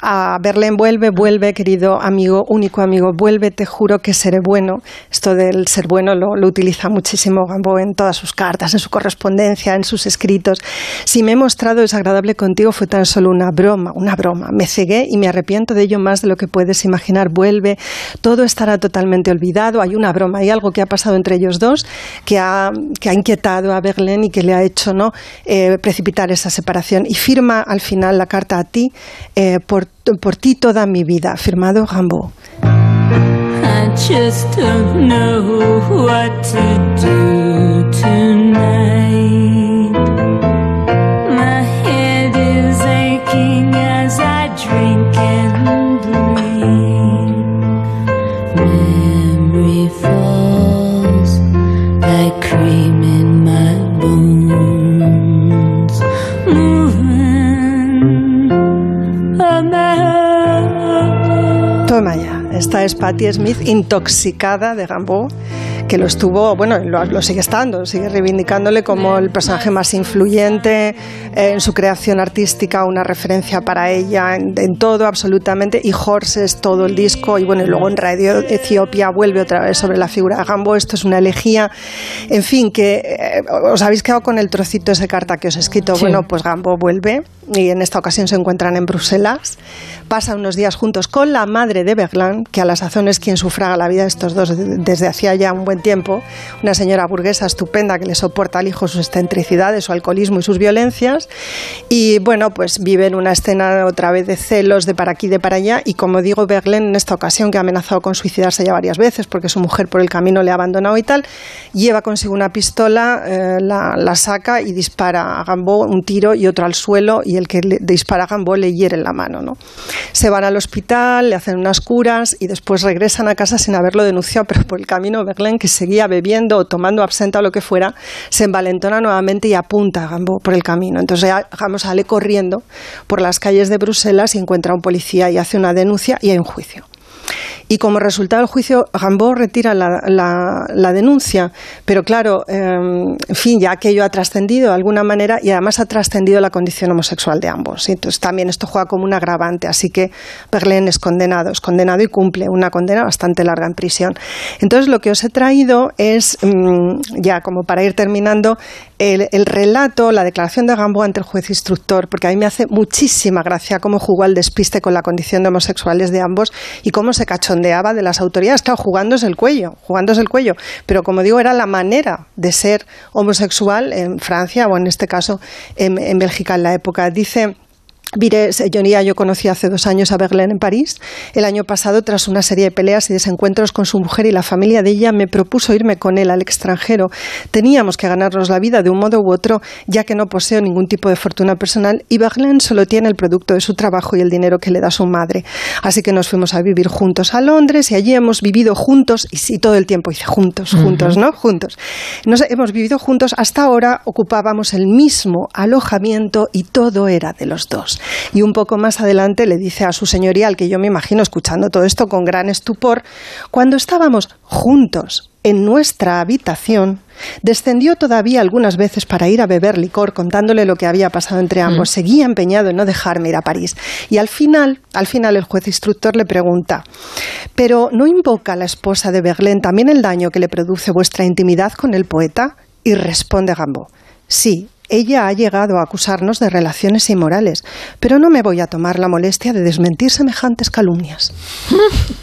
a vuelve, vuelve, querido amigo, único amigo, vuelve, te juro que seré bueno. Esto del ser bueno lo, lo utiliza muchísimo Gambo en todas sus cartas, en su correspondencia, en sus escritos. Si me he mostrado desagradable contigo fue tan solo una broma, una broma. Me cegué y me arrepiento de ello más de lo que puedes imaginar. Vuelve, todo estará totalmente olvidado. Hay una broma, hay algo que ha pasado entre ellos dos que ha, que ha inquietado a Berlín y que le ha hecho ¿no? Eh, precipitar esa separación. Y firma al final la carta a ti eh, por, por ti toda mi vida, firmado Rambo. I just don't know what to do Esta es Patti Smith intoxicada de Gambo, que lo estuvo, bueno, lo, lo sigue estando, sigue reivindicándole como el personaje más influyente eh, en su creación artística, una referencia para ella en, en todo, absolutamente. Y Horses, todo el disco, y bueno, y luego en Radio Etiopía vuelve otra vez sobre la figura de Gambo. Esto es una elegía. En fin, que eh, os habéis quedado con el trocito de esa carta que os he escrito. Sí. Bueno, pues Gambo vuelve y en esta ocasión se encuentran en Bruselas. Pasan unos días juntos con la madre de Berlán, que a la sazón es quien sufraga la vida de estos dos desde hacía ya un buen tiempo. Una señora burguesa estupenda que le soporta al hijo sus excentricidades, su alcoholismo y sus violencias. Y bueno, pues viven una escena otra vez de celos, de para aquí, de para allá. Y como digo, Berlín en esta ocasión, que ha amenazado con suicidarse ya varias veces porque su mujer por el camino le ha abandonado y tal, lleva consigo una pistola, eh, la, la saca y dispara a Gambo un tiro y otro al suelo. Y el que le dispara Gambo le hiere la mano. ¿no? Se van al hospital, le hacen unas curas y después regresan a casa sin haberlo denunciado, pero por el camino Berlín, que seguía bebiendo o tomando absenta o lo que fuera, se envalentona nuevamente y apunta a Gambo por el camino. Entonces Gambo sale corriendo por las calles de Bruselas y encuentra a un policía y hace una denuncia y hay un juicio. Y como resultado del juicio, Gambo retira la, la, la denuncia, pero claro, eh, en fin, ya aquello ha trascendido de alguna manera y además ha trascendido la condición homosexual de ambos. Y entonces también esto juega como un agravante, así que Berlín es condenado, es condenado y cumple una condena bastante larga en prisión. Entonces lo que os he traído es, mmm, ya como para ir terminando, el, el, relato, la declaración de Gambo ante el juez instructor, porque a mí me hace muchísima gracia cómo jugó al despiste con la condición de homosexuales de ambos y cómo se cachondeaba de las autoridades, claro, jugándose el cuello, jugándose el cuello, pero como digo, era la manera de ser homosexual en Francia o en este caso en, en Bélgica en la época. Dice Vire Señoría, yo conocí hace dos años a Berlín en París. El año pasado, tras una serie de peleas y desencuentros con su mujer y la familia de ella, me propuso irme con él al extranjero. Teníamos que ganarnos la vida de un modo u otro, ya que no poseo ningún tipo de fortuna personal y Berlín solo tiene el producto de su trabajo y el dinero que le da su madre. Así que nos fuimos a vivir juntos a Londres y allí hemos vivido juntos, y sí, todo el tiempo dice juntos, juntos, uh -huh. ¿no? Juntos. Nos hemos vivido juntos hasta ahora, ocupábamos el mismo alojamiento y todo era de los dos. Y un poco más adelante le dice a su señoría, al que yo me imagino escuchando todo esto con gran estupor, cuando estábamos juntos en nuestra habitación, descendió todavía algunas veces para ir a beber licor, contándole lo que había pasado entre ambos. Mm. Seguía empeñado en no dejarme ir a París. Y al final, al final el juez instructor le pregunta, ¿pero no invoca la esposa de Berlín también el daño que le produce vuestra intimidad con el poeta? Y responde Gambo, sí, ella ha llegado a acusarnos de relaciones inmorales, pero no me voy a tomar la molestia de desmentir semejantes calumnias.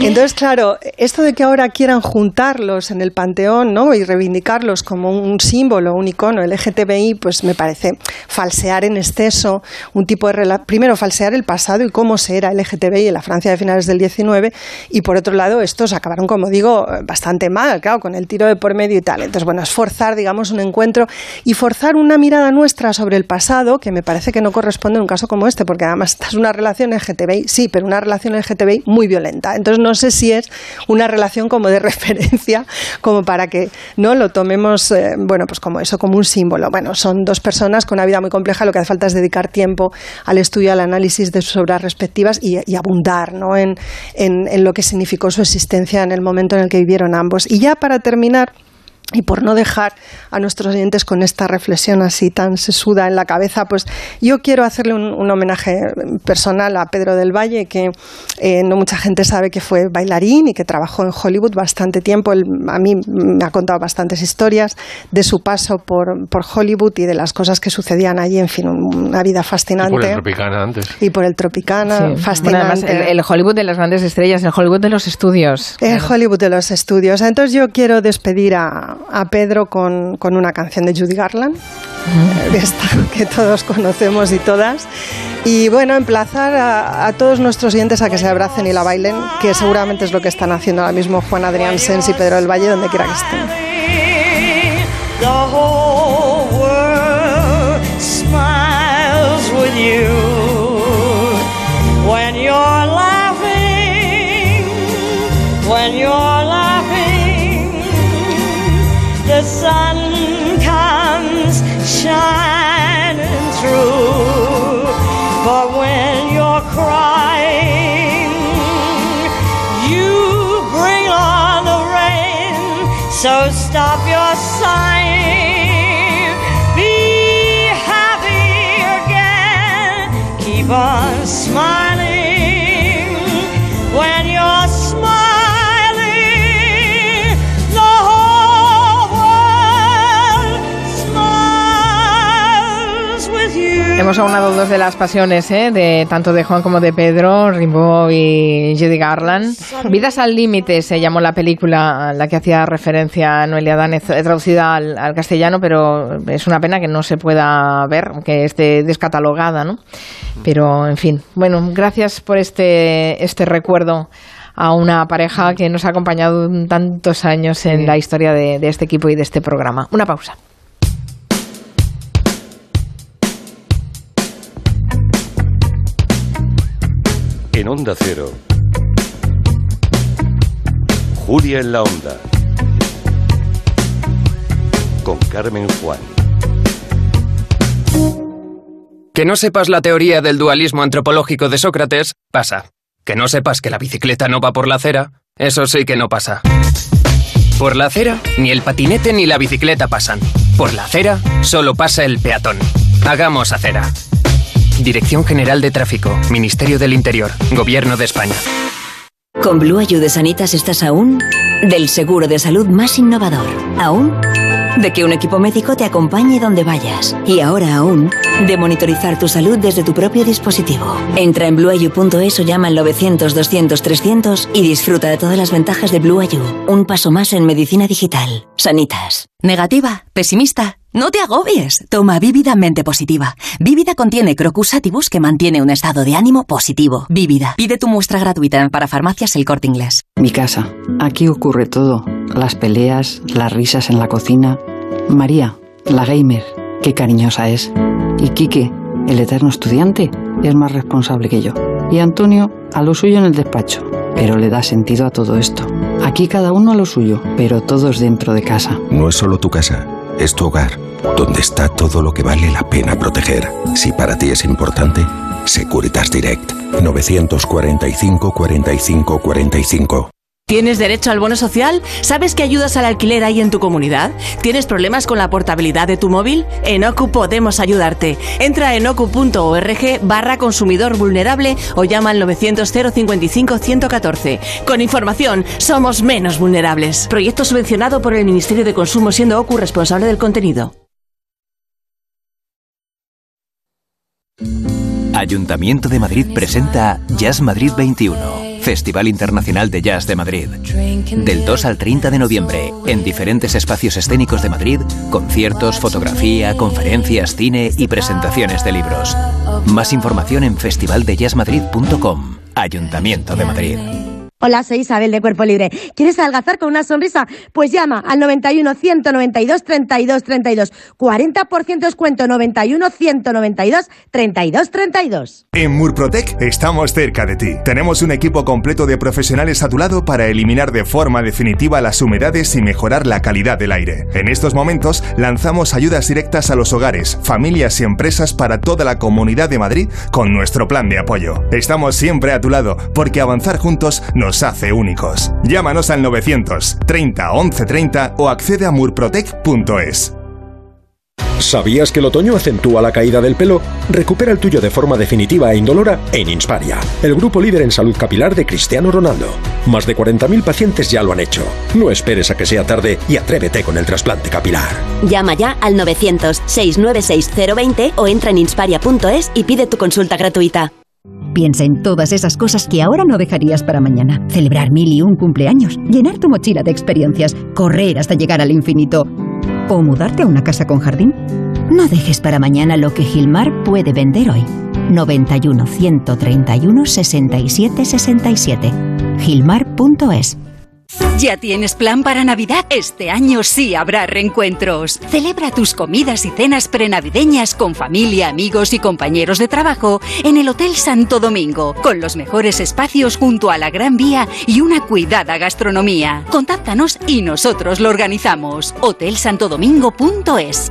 Entonces, claro, esto de que ahora quieran juntarlos en el panteón ¿no? y reivindicarlos como un símbolo, un icono LGTBI, pues me parece falsear en exceso un tipo de primero falsear el pasado y cómo se era LGTBI en la Francia de finales del 19 y por otro lado estos acabaron, como digo, bastante mal, claro, con el tiro de por medio y tal. Entonces, bueno, es forzar, digamos, un encuentro y forzar una mirada nuestra sobre el pasado que me parece que no corresponde en un caso como este, porque además esta es una relación LGTBI, sí, pero una relación LGTBI muy violenta. Entonces, no sé si es una relación como de referencia, como para que no lo tomemos, eh, bueno, pues como eso, como un símbolo. Bueno, son dos personas con una vida muy compleja, lo que hace falta es dedicar tiempo al estudio, al análisis de sus obras respectivas y, abundar ¿no? en, en lo que significó su existencia en el momento en el que vivieron ambos. Y ya para terminar, y por no dejar a nuestros oyentes con esta reflexión así tan sesuda en la cabeza, pues yo quiero hacerle un, homenaje personal a Pedro del Valle, que eh, no mucha gente sabe que fue bailarín y que trabajó en Hollywood bastante tiempo. a mí me ha contado bastantes historias de su paso por, por, Hollywood y de las cosas que sucedían allí. En fin, una vida fascinante. Y por el Tropicana antes. Y por el Tropicana, fascinante. el, Hollywood de las grandes estrellas, el Hollywood de los estudios. El Hollywood de los estudios. Entonces yo quiero despedir a a Pedro con, con una canción de Judy Garland, mm. que todos conocemos y todas. Y bueno, emplazar a, todos nuestros oyentes a que se abracen y la bailen, que seguramente es lo que están haciendo ahora mismo Juan Adrián Sens y Pedro del Valle, donde quiera que estén. So stop your sighing. Be happy again. Keep on smiling Hemos aunado dos de las pasiones, ¿eh? de tanto de Juan como de Pedro, Rimbaud y Judy Garland. Vidas al límite se llamó la película a la que hacía referencia Noelia Danez, traducida al, al, castellano, pero es una pena que no se pueda ver, que esté descatalogada, ¿no? Pero, en fin, bueno, gracias por este, este recuerdo a una pareja que nos ha acompañado tantos años en la historia de este equipo y de este programa. Una pausa. En Onda Cero, Julia en la Onda, con Carmen Juan. Que no sepas la teoría del dualismo antropológico de Sócrates, pasa. Que no sepas que la bicicleta no va por la acera, eso sí que no pasa. Por la acera, ni el patinete ni la bicicleta pasan. Por la acera, solo pasa el peatón. Hagamos acera. Dirección General de Tráfico, Ministerio del Interior, Gobierno de España. Con Blue Ayude Sanitas estás aún del seguro de salud más innovador. Aún de que un equipo médico te acompañe donde vayas. Y ahora aún de monitorizar tu salud desde tu propio dispositivo. Entra en blueayu.es o llama al 900 200 300 y disfruta de todas las ventajas de Blue Ayu. Un paso más en medicina digital. Sanitas. Negativa, pesimista. No te agobies. Toma Vívida Mente Positiva. Vívida contiene Crocus Atibus que mantiene un estado de ánimo positivo. Vívida. Pide tu muestra gratuita para farmacias El Corte Inglés. Mi casa. Aquí ocurre todo. Las peleas, las risas en la cocina. María, la gamer. Qué cariñosa es. Y Quique, el eterno estudiante, es más responsable que yo. Y Antonio, a lo suyo en el despacho. Pero le da sentido a todo esto. Aquí cada uno a lo suyo, pero todos dentro de casa. No es solo tu casa es tu hogar, donde está todo lo que vale la pena proteger. Si para ti es importante, Securitas Direct 945 45 45. ¿Tienes derecho al bono social? ¿Sabes qué ayudas al alquiler hay en tu comunidad? ¿Tienes problemas con la portabilidad de tu móvil? En OCU podemos ayudarte. Entra en ocu.org barra consumidor vulnerable o llama al 900 055 114. Con información, somos menos vulnerables. Proyecto subvencionado por el Ministerio de Consumo siendo OCU responsable del contenido. Ayuntamiento de Madrid presenta Jazz Madrid 21 Festival Internacional de Jazz de Madrid. Del 2 al 30 de noviembre, en diferentes espacios escénicos de Madrid, conciertos, fotografía, conferencias, cine y presentaciones de libros. Más información en festivaldejazzmadrid.com. Ayuntamiento de Madrid. Hola, soy Isabel de Cuerpo Libre. ¿Quieres adelgazar con una sonrisa? Pues llama al 91 192 32 32. 40% descuento 91 192 32 32. En Murprotec estamos cerca de ti. Tenemos un equipo completo de profesionales a tu lado para eliminar de forma definitiva las humedades y mejorar la calidad del aire. En estos momentos lanzamos ayudas directas a los hogares, familias y empresas para toda la comunidad de Madrid con nuestro plan de apoyo. Estamos siempre a tu lado porque avanzar juntos nos nos hace únicos. Llámanos al 930 1130 o accede a murprotec.es. ¿Sabías que el otoño acentúa la caída del pelo? Recupera el tuyo de forma definitiva e indolora en Insparia, el grupo líder en salud capilar de Cristiano Ronaldo. Más de 40.000 pacientes ya lo han hecho. No esperes a que sea tarde y atrévete con el trasplante capilar. Llama ya al 900-696-020 o entra en insparia.es y pide tu consulta gratuita. Piensa en todas esas cosas que ahora no dejarías para mañana. Celebrar mil y un cumpleaños, llenar tu mochila de experiencias, correr hasta llegar al infinito o mudarte a una casa con jardín. No dejes para mañana lo que Gilmar puede vender hoy. 91 131 67 67. Gilmar.es ¿Ya tienes plan para Navidad? Este año sí habrá reencuentros. Celebra tus comidas y cenas prenavideñas con familia, amigos y compañeros de trabajo en el Hotel Santo Domingo, con los mejores espacios junto a la Gran Vía y una cuidada gastronomía. Contáctanos y nosotros lo organizamos. hotelsantodomingo.es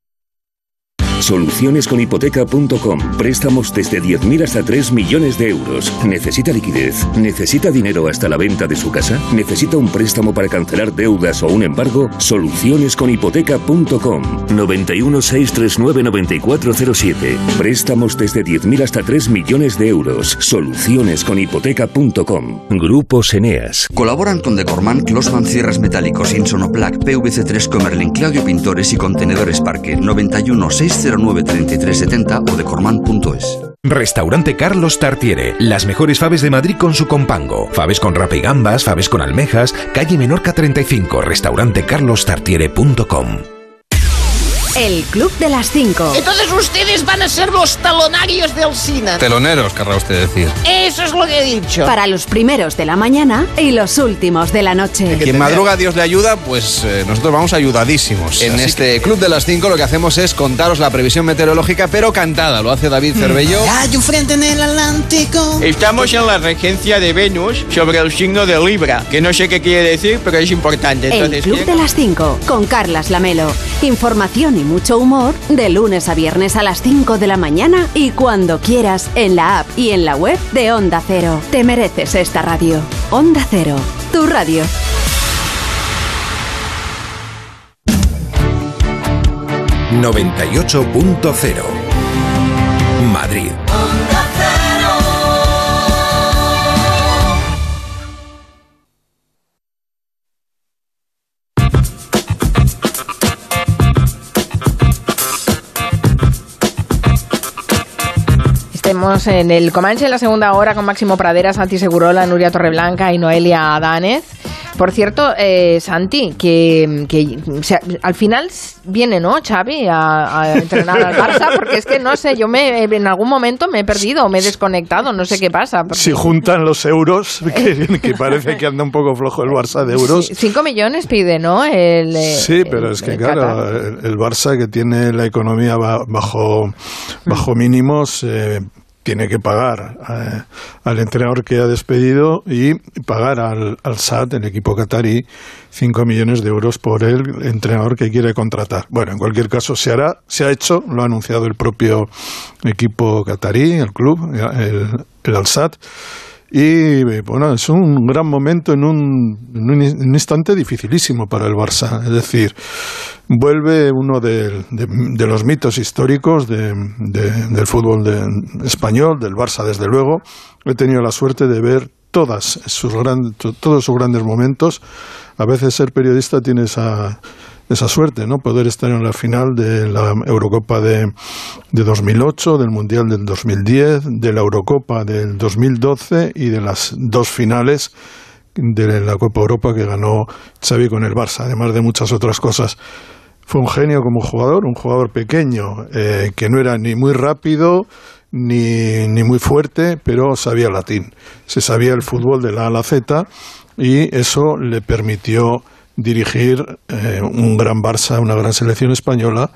Solucionesconhipoteca.com. Préstamos desde 10.000 hasta 3 millones de euros. ¿Necesita liquidez? ¿Necesita dinero hasta la venta de su casa? ¿Necesita un préstamo para cancelar deudas o un embargo? Solucionesconhipoteca.com. 91 639 9407. Préstamos desde 10.000 hasta 3 millones de euros. Solucionesconhipoteca.com. Grupo Eneas. Colaboran con Decorman, Closman Cierras Metálicos, Insonoplac, PVC3 Comerlin, Claudio Pintores y Contenedores Parque. 91 609 3370 o decorman.es. Restaurante Carlos Tartiere. Las mejores faves de Madrid con su compango. Faves con rapa y gambas, faves con almejas. Calle Menorca 35. Restaurante carlostartiere.com. El Club de las 5. Entonces ustedes van a ser los talonarios del cine. Teloneros, querrá usted decir. Eso es lo que he dicho. Para los primeros de la mañana y los últimos de la noche. Quien madruga, Dios le ayuda, pues eh, nosotros vamos ayudadísimos. En Así este Club de las 5 lo que hacemos es contaros la previsión meteorológica, pero cantada. Lo hace David Cervello. Hay un frente en el Atlántico. Estamos en la regencia de Venus sobre el signo de Libra, que no sé qué quiere decir, pero es importante. Entonces, El Club de las 5 con Carlas Lamelo. Información y mucho humor de lunes a viernes a las 5 de la mañana y cuando quieras en la app y en la web de Onda Cero. Te mereces esta radio. Onda Cero, tu radio. ...98.0... Madrid. En el Comanche en la segunda hora con Máximo Pradera, Santi Segurola, Nuria Torreblanca y Noelia Adánez. Por cierto, eh, Santi, que, que, o sea, al final viene, ¿no, Xavi, a, a entrenar al Barça? Porque es que, no sé, yo me, en algún momento me he perdido, me he desconectado, no sé qué pasa. porque- Si juntan los euros, que, que parece que anda un poco flojo el Barça de euros. Sí, Cinco millones pide, ¿no? El, eh, Sí, pero es que el claro, el, Barça que tiene la economía ba- bajo, bajo mínimos eh, tiene que pagar eh, al entrenador que ha despedido y pagar al, al SAT, el equipo qatarí, 5 millones de euros por el entrenador que quiere contratar. Bueno, en cualquier caso se hará, se ha hecho, lo ha anunciado el propio equipo qatarí, el club, el, el Al-Sadd. Y bueno, es un gran momento en un, instante dificilísimo para el Barça. Es decir, vuelve uno de, los mitos históricos de, del fútbol español, del Barça desde luego. He tenido la suerte de ver todas sus todos sus grandes momentos. A veces ser periodista tiene esa, esa suerte, ¿no? Poder estar en la final de la Eurocopa de, de 2008, del Mundial del 2010, de la Eurocopa del 2012 y de las dos finales de la Copa Europa que ganó Xavi con el Barça, además de muchas otras cosas. Fue un genio como jugador, un jugador pequeño, eh, que no era ni muy rápido ni, ni muy fuerte, pero sabía latín. Se sabía el fútbol de la A a la Z y eso le permitió dirigir eh, un gran Barça, una gran selección española,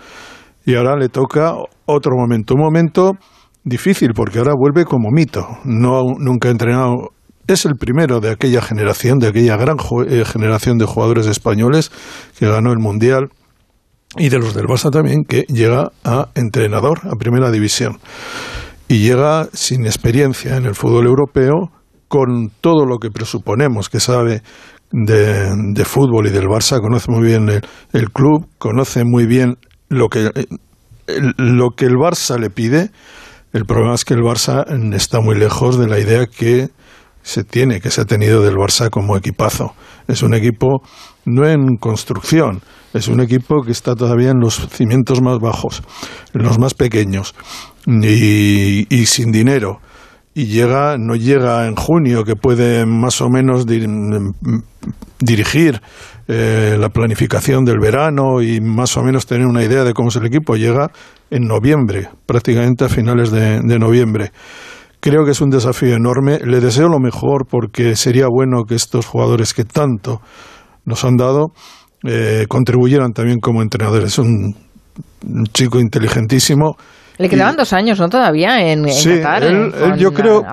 y ahora le toca otro momento, un momento difícil porque ahora vuelve como mito, no nunca ha entrenado, es el primero de aquella generación, de aquella gran eh, generación de jugadores españoles que ganó el mundial y de los del Barça también que llega a entrenador, a primera división. Y llega sin experiencia en el fútbol europeo con todo lo que presuponemos que sabe de, fútbol y del Barça, conoce muy bien el, club, conoce muy bien lo que, lo que el Barça le pide. El problema es que el Barça está muy lejos de la idea que se tiene, que se ha tenido del Barça como equipazo. Es un equipo no en construcción, es un equipo que está todavía en los cimientos más bajos, en los más pequeños y, y sin dinero y llega, no llega en junio, que puede más o menos dirigir eh, la planificación del verano y más o menos tener una idea de cómo es el equipo, llega en noviembre, prácticamente a finales de, noviembre. Creo que es un desafío enorme. Le deseo lo mejor porque sería bueno que estos jugadores que tanto nos han dado eh, contribuyeran también como entrenadores. Es un chico inteligentísimo le quedaban dos años, ¿no? Todavía en, sí, Qatar, él, yo creo,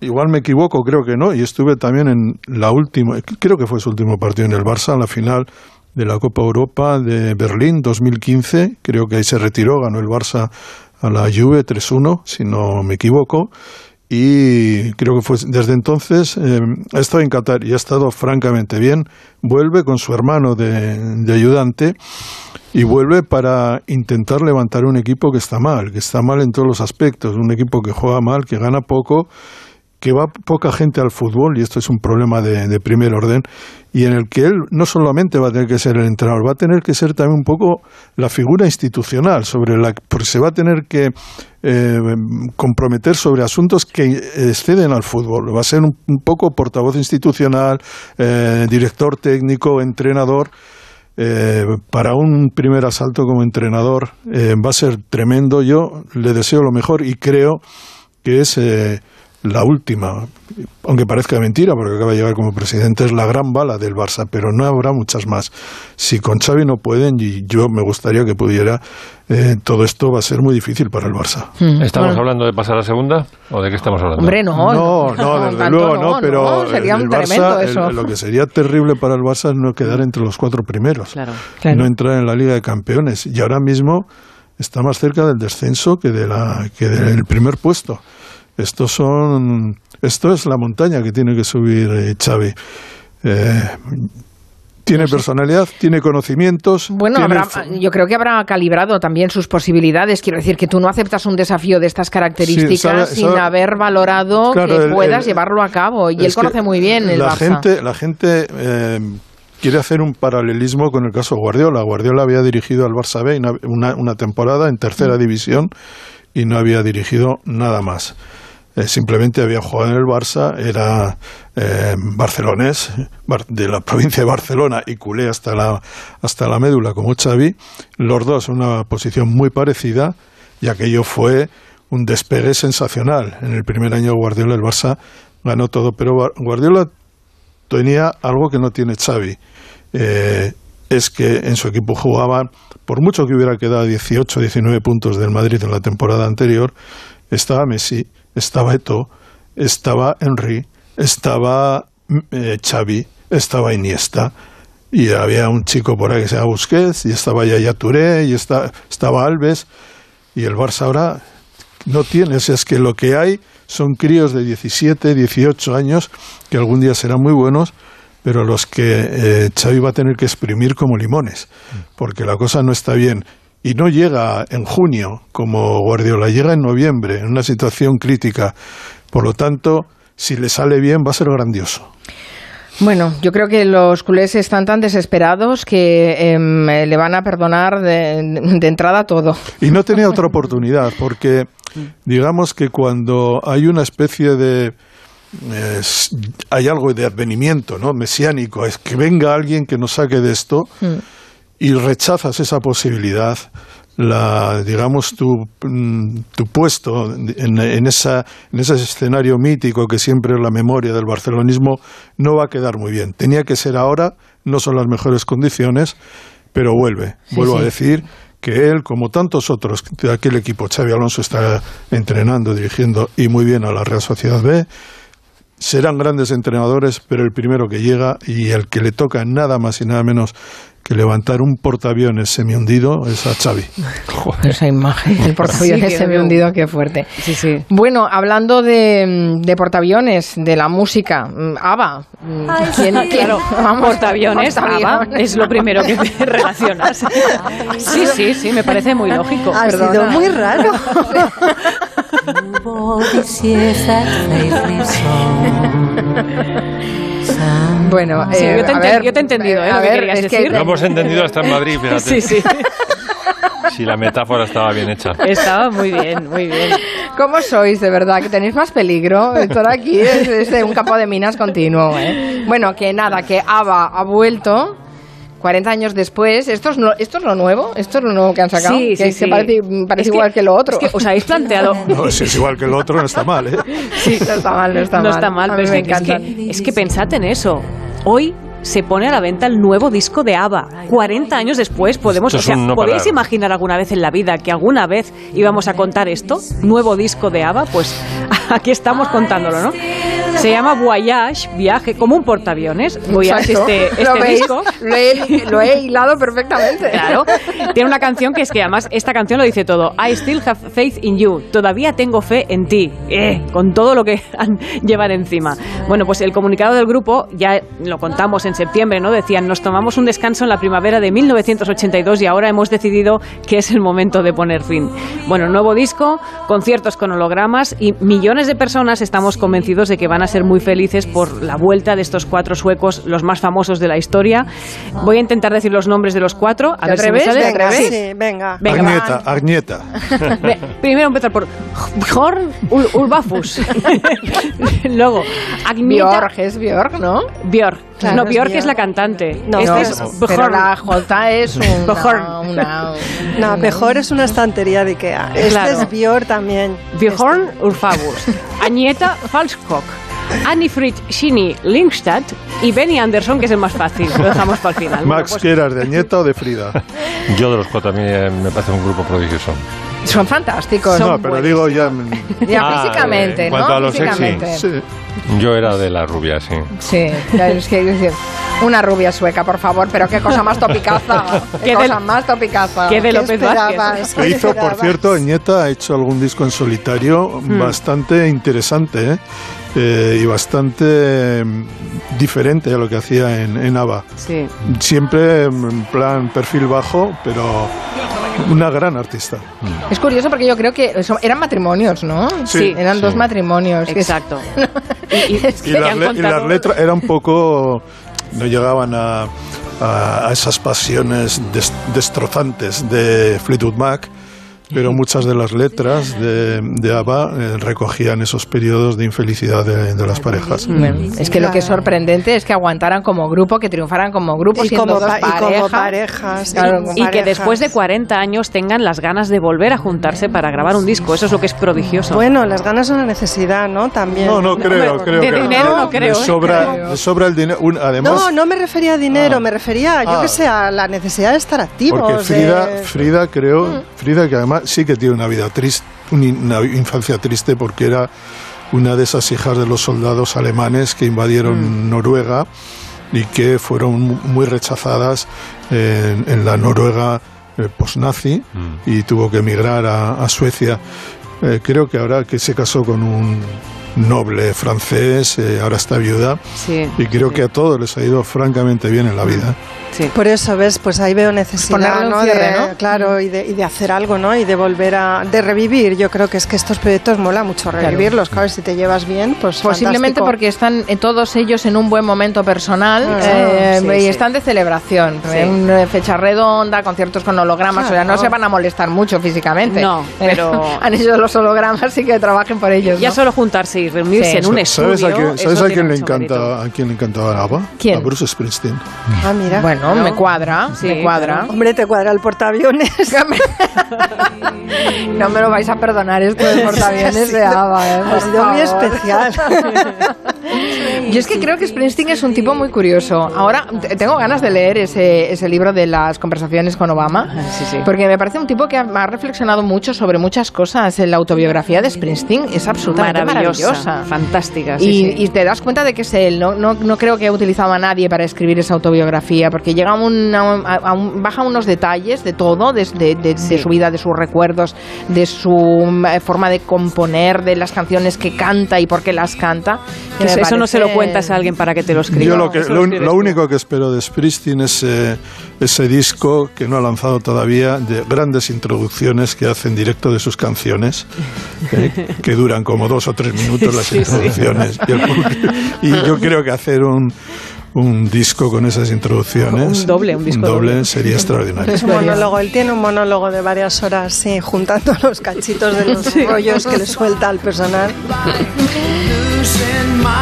igual me equivoco, creo que no, y estuve también en la última, creo que fue su último partido en el Barça, en la final de la Copa Europa de Berlín 2015, creo que ahí se retiró, ganó el Barça a la Juve 3-1, si no me equivoco, y creo que fue desde entonces eh, ha estado en Qatar y ha estado francamente bien. Vuelve con su hermano de, de ayudante y vuelve para intentar levantar un equipo que está mal, que está mal en todos los aspectos, un equipo que juega mal, que gana poco, que va poca gente al fútbol, y esto es un problema de, primer orden, y en el que él no solamente va a tener que ser el entrenador, va a tener que ser también un poco la figura institucional, sobre la, porque se va a tener que eh, comprometer sobre asuntos que exceden al fútbol. Va a ser un, poco portavoz institucional, eh, director técnico, entrenador eh, para un primer asalto como entrenador eh, va a ser tremendo. Yo le deseo lo mejor y creo que es eh, la última, aunque parezca mentira, porque acaba de llegar como presidente, es la gran bala del Barça, pero no habrá muchas más. Si con Xavi no pueden, y yo me gustaría que pudiera, eh, todo esto va a ser muy difícil para el Barça. Hmm. ¿Estamos hablando de pasar a segunda o de qué estamos hablando? Hombre, no. No, no, desde luego no, pero sería el, Barça, lo que sería terrible para el Barça es no quedar entre los cuatro primeros, claro, no entrar en la Liga de Campeones. Y ahora mismo está más cerca del descenso que, de la, que del primer puesto. Estos son, esto es la montaña que tiene que subir eh, Xavi. Eh, tiene personalidad, tiene conocimientos. Bueno, yo creo que habrá calibrado también sus posibilidades. Quiero decir que tú no aceptas un desafío de estas características sin haber valorado que puedas llevarlo a cabo. Y él conoce muy bien el la Gente, la gente eh, quiere hacer un paralelismo con el caso Guardiola. Guardiola había dirigido al Barça B una, una temporada en tercera mm. división y no había dirigido nada más. Eh, simplemente había jugado en el Barça, era eh, barcelonés, de la provincia de Barcelona y culé hasta la, hasta la médula como Xavi, los dos en una posición muy parecida y aquello fue un despegue sensacional. En el primer año Guardiola el Barça ganó todo, pero Guardiola tenía algo que no tiene Xavi. Eh, es que en su equipo jugaban, por mucho que hubiera quedado 18, 19 puntos del Madrid en la temporada anterior, estaba Messi, estaba Eto, estaba Henry, estaba eh, Xavi, estaba Iniesta, y había un chico por ahí que se llama Busquets, y estaba Yaya Touré, y estaba Alves, y el Barça ahora no tienes, es que lo que hay son críos de 17, 18 años que algún día serán muy buenos, pero los que eh, Xavi va a tener que exprimir como limones, porque la cosa no está bien. Y no llega en junio como Guardiola, llega en noviembre, en una situación crítica. Por lo tanto, si le sale bien, va a ser grandioso. Bueno, yo creo que los culés están tan desesperados que em, le van a perdonar de, de entrada todo. Y no tenía otra oportunidad, porque digamos que cuando hay una especie de es- hay algo de advenimiento, ¿no? Mesiánico, es que venga alguien que nos saque de esto y rechazas esa posibilidad, la, digamos, tu, mm, tu puesto en, en esa, en ese escenario mítico que siempre es la memoria del barcelonismo, no va a quedar muy bien. Tenía que ser ahora, no son las mejores condiciones, pero vuelve. Sí, Vuelvo sí. a decir que él, como tantos otros de aquel equipo, Xavi Alonso está entrenando, dirigiendo y muy bien a la Real Sociedad B, serán grandes entrenadores, pero el primero que llega y el que le toca nada más y nada menos que levantar un portaaviones semihundido es a Xavi. Esa imagen del portaaviones Sí, que se me veo. hundido, qué fuerte. Bueno, hablando de, de portaaviones, de la música, ABBA. ¿Quién, quién- Claro, vamos, portaaviones, ABBA, es lo primero que te relacionas. Sí, sí, sí, me parece muy lógico. Ha Perdona. sido muy raro. Bueno, Sí, eh, yo te a ver, yo te he entendido, ¿eh? a lo que ver, querías es que- decir. Lo hemos entendido hasta en Madrid, fíjate. Sí, sí. Si la metáfora estaba bien hecha. Estaba muy bien, muy bien. ¿Cómo sois, de verdad? Que tenéis más peligro. Estar aquí es, un campo de minas continuo. ¿eh? Bueno, que nada, que ABBA ha vuelto 40 años después. ¿Esto es, no- ¿Esto es lo nuevo? ¿Esto es lo nuevo que han sacado? Sí, sí, que sí. que parece, parece Es que- igual que lo otro. es que os habéis planteado... No, si es igual que el otro, no está mal, ¿eh? Sí, no está mal, no está no mal. está mal, pero es me que, es, que, es que pensad en eso. Hoy se pone a la venta el nuevo disco de ABBA. 40 años después podemos... O sea, no ¿podéis imaginar alguna vez en la vida que alguna vez íbamos a contar esto? Nuevo disco de ABBA, pues aquí estamos contándolo, ¿no? Se llama Voyage, viaje, como un portaaviones. Voyage, Exacto. este, ¿Lo este veis? disco. Lo he, lo he hilado perfectamente. Claro. Tiene una canción que es que además esta canción lo dice todo. I still have faith in you. Todavía tengo fe en ti. Eh, con todo lo que han- llevan encima. Bueno, pues el comunicado del grupo, ya lo contamos en septiembre, ¿no? Decían, nos tomamos un descanso en la primavera de 1982 y ahora hemos decidido que es el momento de poner fin. Bueno, nuevo disco, conciertos con hologramas y millones de personas estamos convencidos de que van a ser muy felices por la vuelta de estos cuatro suecos, los más famosos de la historia. Voy a intentar decir los nombres de los cuatro. A ¿Te ver si me sale. ¿Te atreves? Sí. venga. Venga, Agneta, Agneta. Ve, Primero empezar por Bjorn Ul- Ulvafus. Luego, Agneta. Björk, es Björk, ¿no? Björk. Claro, no, Björk. es la cantante. No, este no, es pero Bjorn. la J es una, Bjorn. una- No, mejor es una estantería de Ikea. Este Claro. es Bior también. Bjorn Ulfabus, Agneta Falskog, Annifrid Shini Lindstad y Benny Anderson, que es el más fácil. Lo dejamos para el final. Bueno, Max, pues- ¿qué eras, de Añeta o de Frida? Yo de los cuatro a mí eh, me parece un grupo prodigioso. Son fantásticos. no, pero digo ya... Ya Ah, físicamente, en cuanto ¿no? a lo sexy. físicamente. Sí. Yo era de la rubia, sí. Sí, es que decir, una rubia sueca, por favor, pero qué cosa más topicaza. Que Qué de- cosa más topicaza. que de ¿Qué López? Vázquez. Que hizo, por cierto, Añeta ha hecho algún disco en solitario Hmm. bastante interesante ¿eh? Eh, y bastante mm, diferente a lo que hacía en, en ABBA. Sí. Siempre en plan perfil bajo, pero una gran artista. Es curioso porque yo creo que eso- eran matrimonios, ¿no? Sí. Eran Sí. dos matrimonios. Exacto. Es Y que las, han le- y las letras eran un poco. no llegaban a, a- a esas pasiones des- destrozantes de Fleetwood Mac. Pero muchas de las letras de, de ABBA eh, recogían esos periodos de infelicidad de, de las parejas. Bueno, es que lo que es sorprendente es que aguantaran como grupo, que triunfaran como grupo, Y siendo como, dos pa- y como pareja. parejas. Claro, como Y que parejas. después de 40 años tengan las ganas de volver a juntarse para grabar un disco. Eso es lo que es prodigioso. Bueno, las ganas son una necesidad, ¿no? También. No, no creo, creo de que dinero no creo, Le ¿eh? sobra, Creo. le sobra el dinero. Un- además, No, no me refería a dinero, me refería, yo Ah. que sé, a la necesidad de estar activos. Porque Frida, de- Frida creo, Frida que además sí que tiene una vida triste, una infancia triste porque era una de esas hijas de los soldados alemanes que invadieron Noruega y que fueron mu- muy rechazadas en, en la Noruega eh, posnazi y tuvo que emigrar a, a Suecia. eh, creo que ahora que se casó con un noble francés, eh, ahora está viuda, Sí, y creo que a todos les ha ido francamente bien en la vida. Por eso, ¿ves? Pues ahí veo necesidad, de, ¿no? Claro, y de, y de hacer algo, ¿no? Y de volver a... de revivir. Yo creo que es que estos proyectos mola mucho revivirlos. Claro, si te llevas bien, pues Posiblemente fantástico. porque están eh, todos ellos en un buen momento personal Ah, eh, sí, y sí. están de celebración. Sí. En eh, fecha redonda, conciertos con hologramas, o sea, no se van a molestar mucho físicamente. No, pero- Han hecho los hologramas y que trabajen por ellos. Ya ¿no? solo juntarse y reunirse Sí. en un estudio. ¿Sabes a quién, ¿sabes a quién le mérito. encanta, a quién le encantaba ABBA? ¿Quién? A Bruce Springsteen. Ah, mira. Bueno, me cuadra, Sí, me cuadra. Hombre, te cuadra el portaaviones. No me lo vais a perdonar esto del portaaviones de ABBA, ¿eh? Ha sido muy especial. Yo es que creo que Springsteen es un tipo muy curioso. Ahora tengo ganas de leer ese, ese libro de las conversaciones con Obama, porque me parece un tipo que ha, ha reflexionado mucho sobre muchas cosas. La autobiografía de Springsteen es absolutamente Maravillosa, maravillosa. fantástica. sí, Y, te das cuenta de que es él, no, no, no creo que ha utilizado a nadie para escribir esa autobiografía, porque llega a un, a un- a un- baja unos detalles de todo, de, de- de- de su vida, de sus recuerdos, de su eh, forma de componer, de las canciones que canta y por qué las canta. que Eso, me eso no se lo parece- cuentas a alguien para que te lo escriba. Yo lo, que, lo, lo único que espero de Springsteen es eh, ese disco que no ha lanzado todavía, de grandes introducciones que hace en directo de sus canciones, eh, que duran como dos o tres minutos las Sí, sí. introducciones. Y, el y yo creo que hacer un, un disco con esas introducciones, Un doble, un disco doble. sería extraordinario. Es un monólogo, él tiene un monólogo de varias horas, sí, juntando los cachitos de los Sí. rollos que le suelta al personal.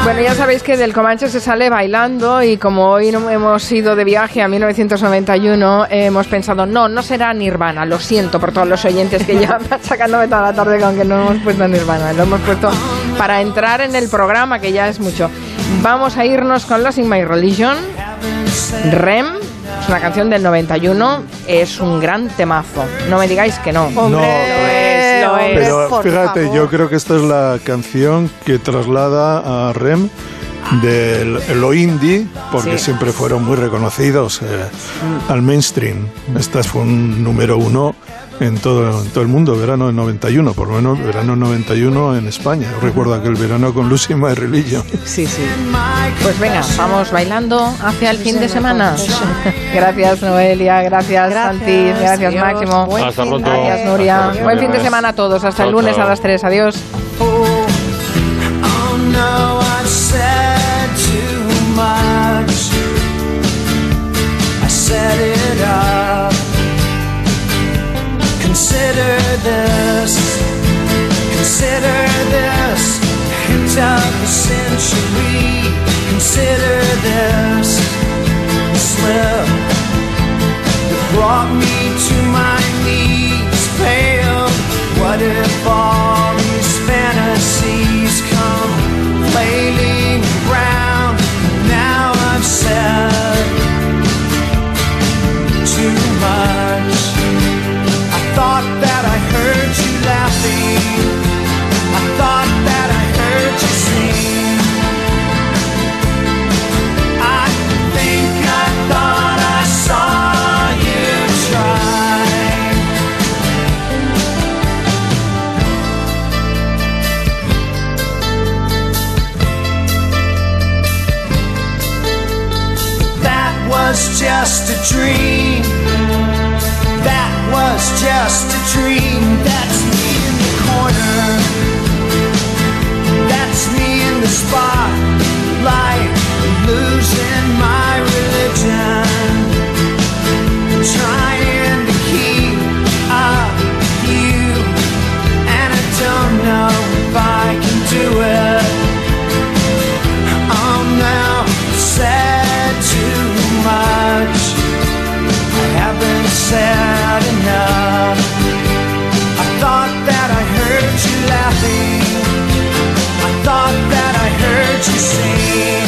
Bueno, ya sabéis que del Comanche se sale bailando y como hoy no hemos ido de viaje a 1991, hemos pensado, no, no será Nirvana, lo siento por todos los oyentes que llevan sacándome toda la tarde con que no hemos puesto Nirvana, lo hemos puesto para entrar en el programa, que ya es mucho. Vamos a irnos con Los In My Religion, Rem, es una canción del 91, es un gran temazo, no me digáis que no. No, lo es, lo es. Pero fíjate, yo creo que esta es la canción que traslada a Rem del lo indie, porque Sí. siempre fueron muy reconocidos, eh, al mainstream. Esta fue un número uno en todo, en todo el mundo, verano del 91, por lo menos verano del 91 en España. Recuerdo aquel verano con Lucy My Religion. Sí, sí. Pues venga, vamos bailando hacia el fin de semana. Gracias Noelia, gracias, Santi, gracias Adiós. Máximo. Buen Hasta de- pronto. Gracias Nuria. Hasta Buen fin de semana a todos. Hasta el lunes chao. a las 3. Adiós. Much. I set it up. Consider this. Consider this. Hit of the century. Consider this. Slip that brought me to my knees. Failed. What if all these fantasies come? Now I've said too much. I thought that I heard you laughing. I thought that I heard you just a dream. That was just a dream. That's me in the corner. That's me in the spotlight, losing my religion. Haven't enough. I thought that I heard you laughing. I thought that I heard you sing.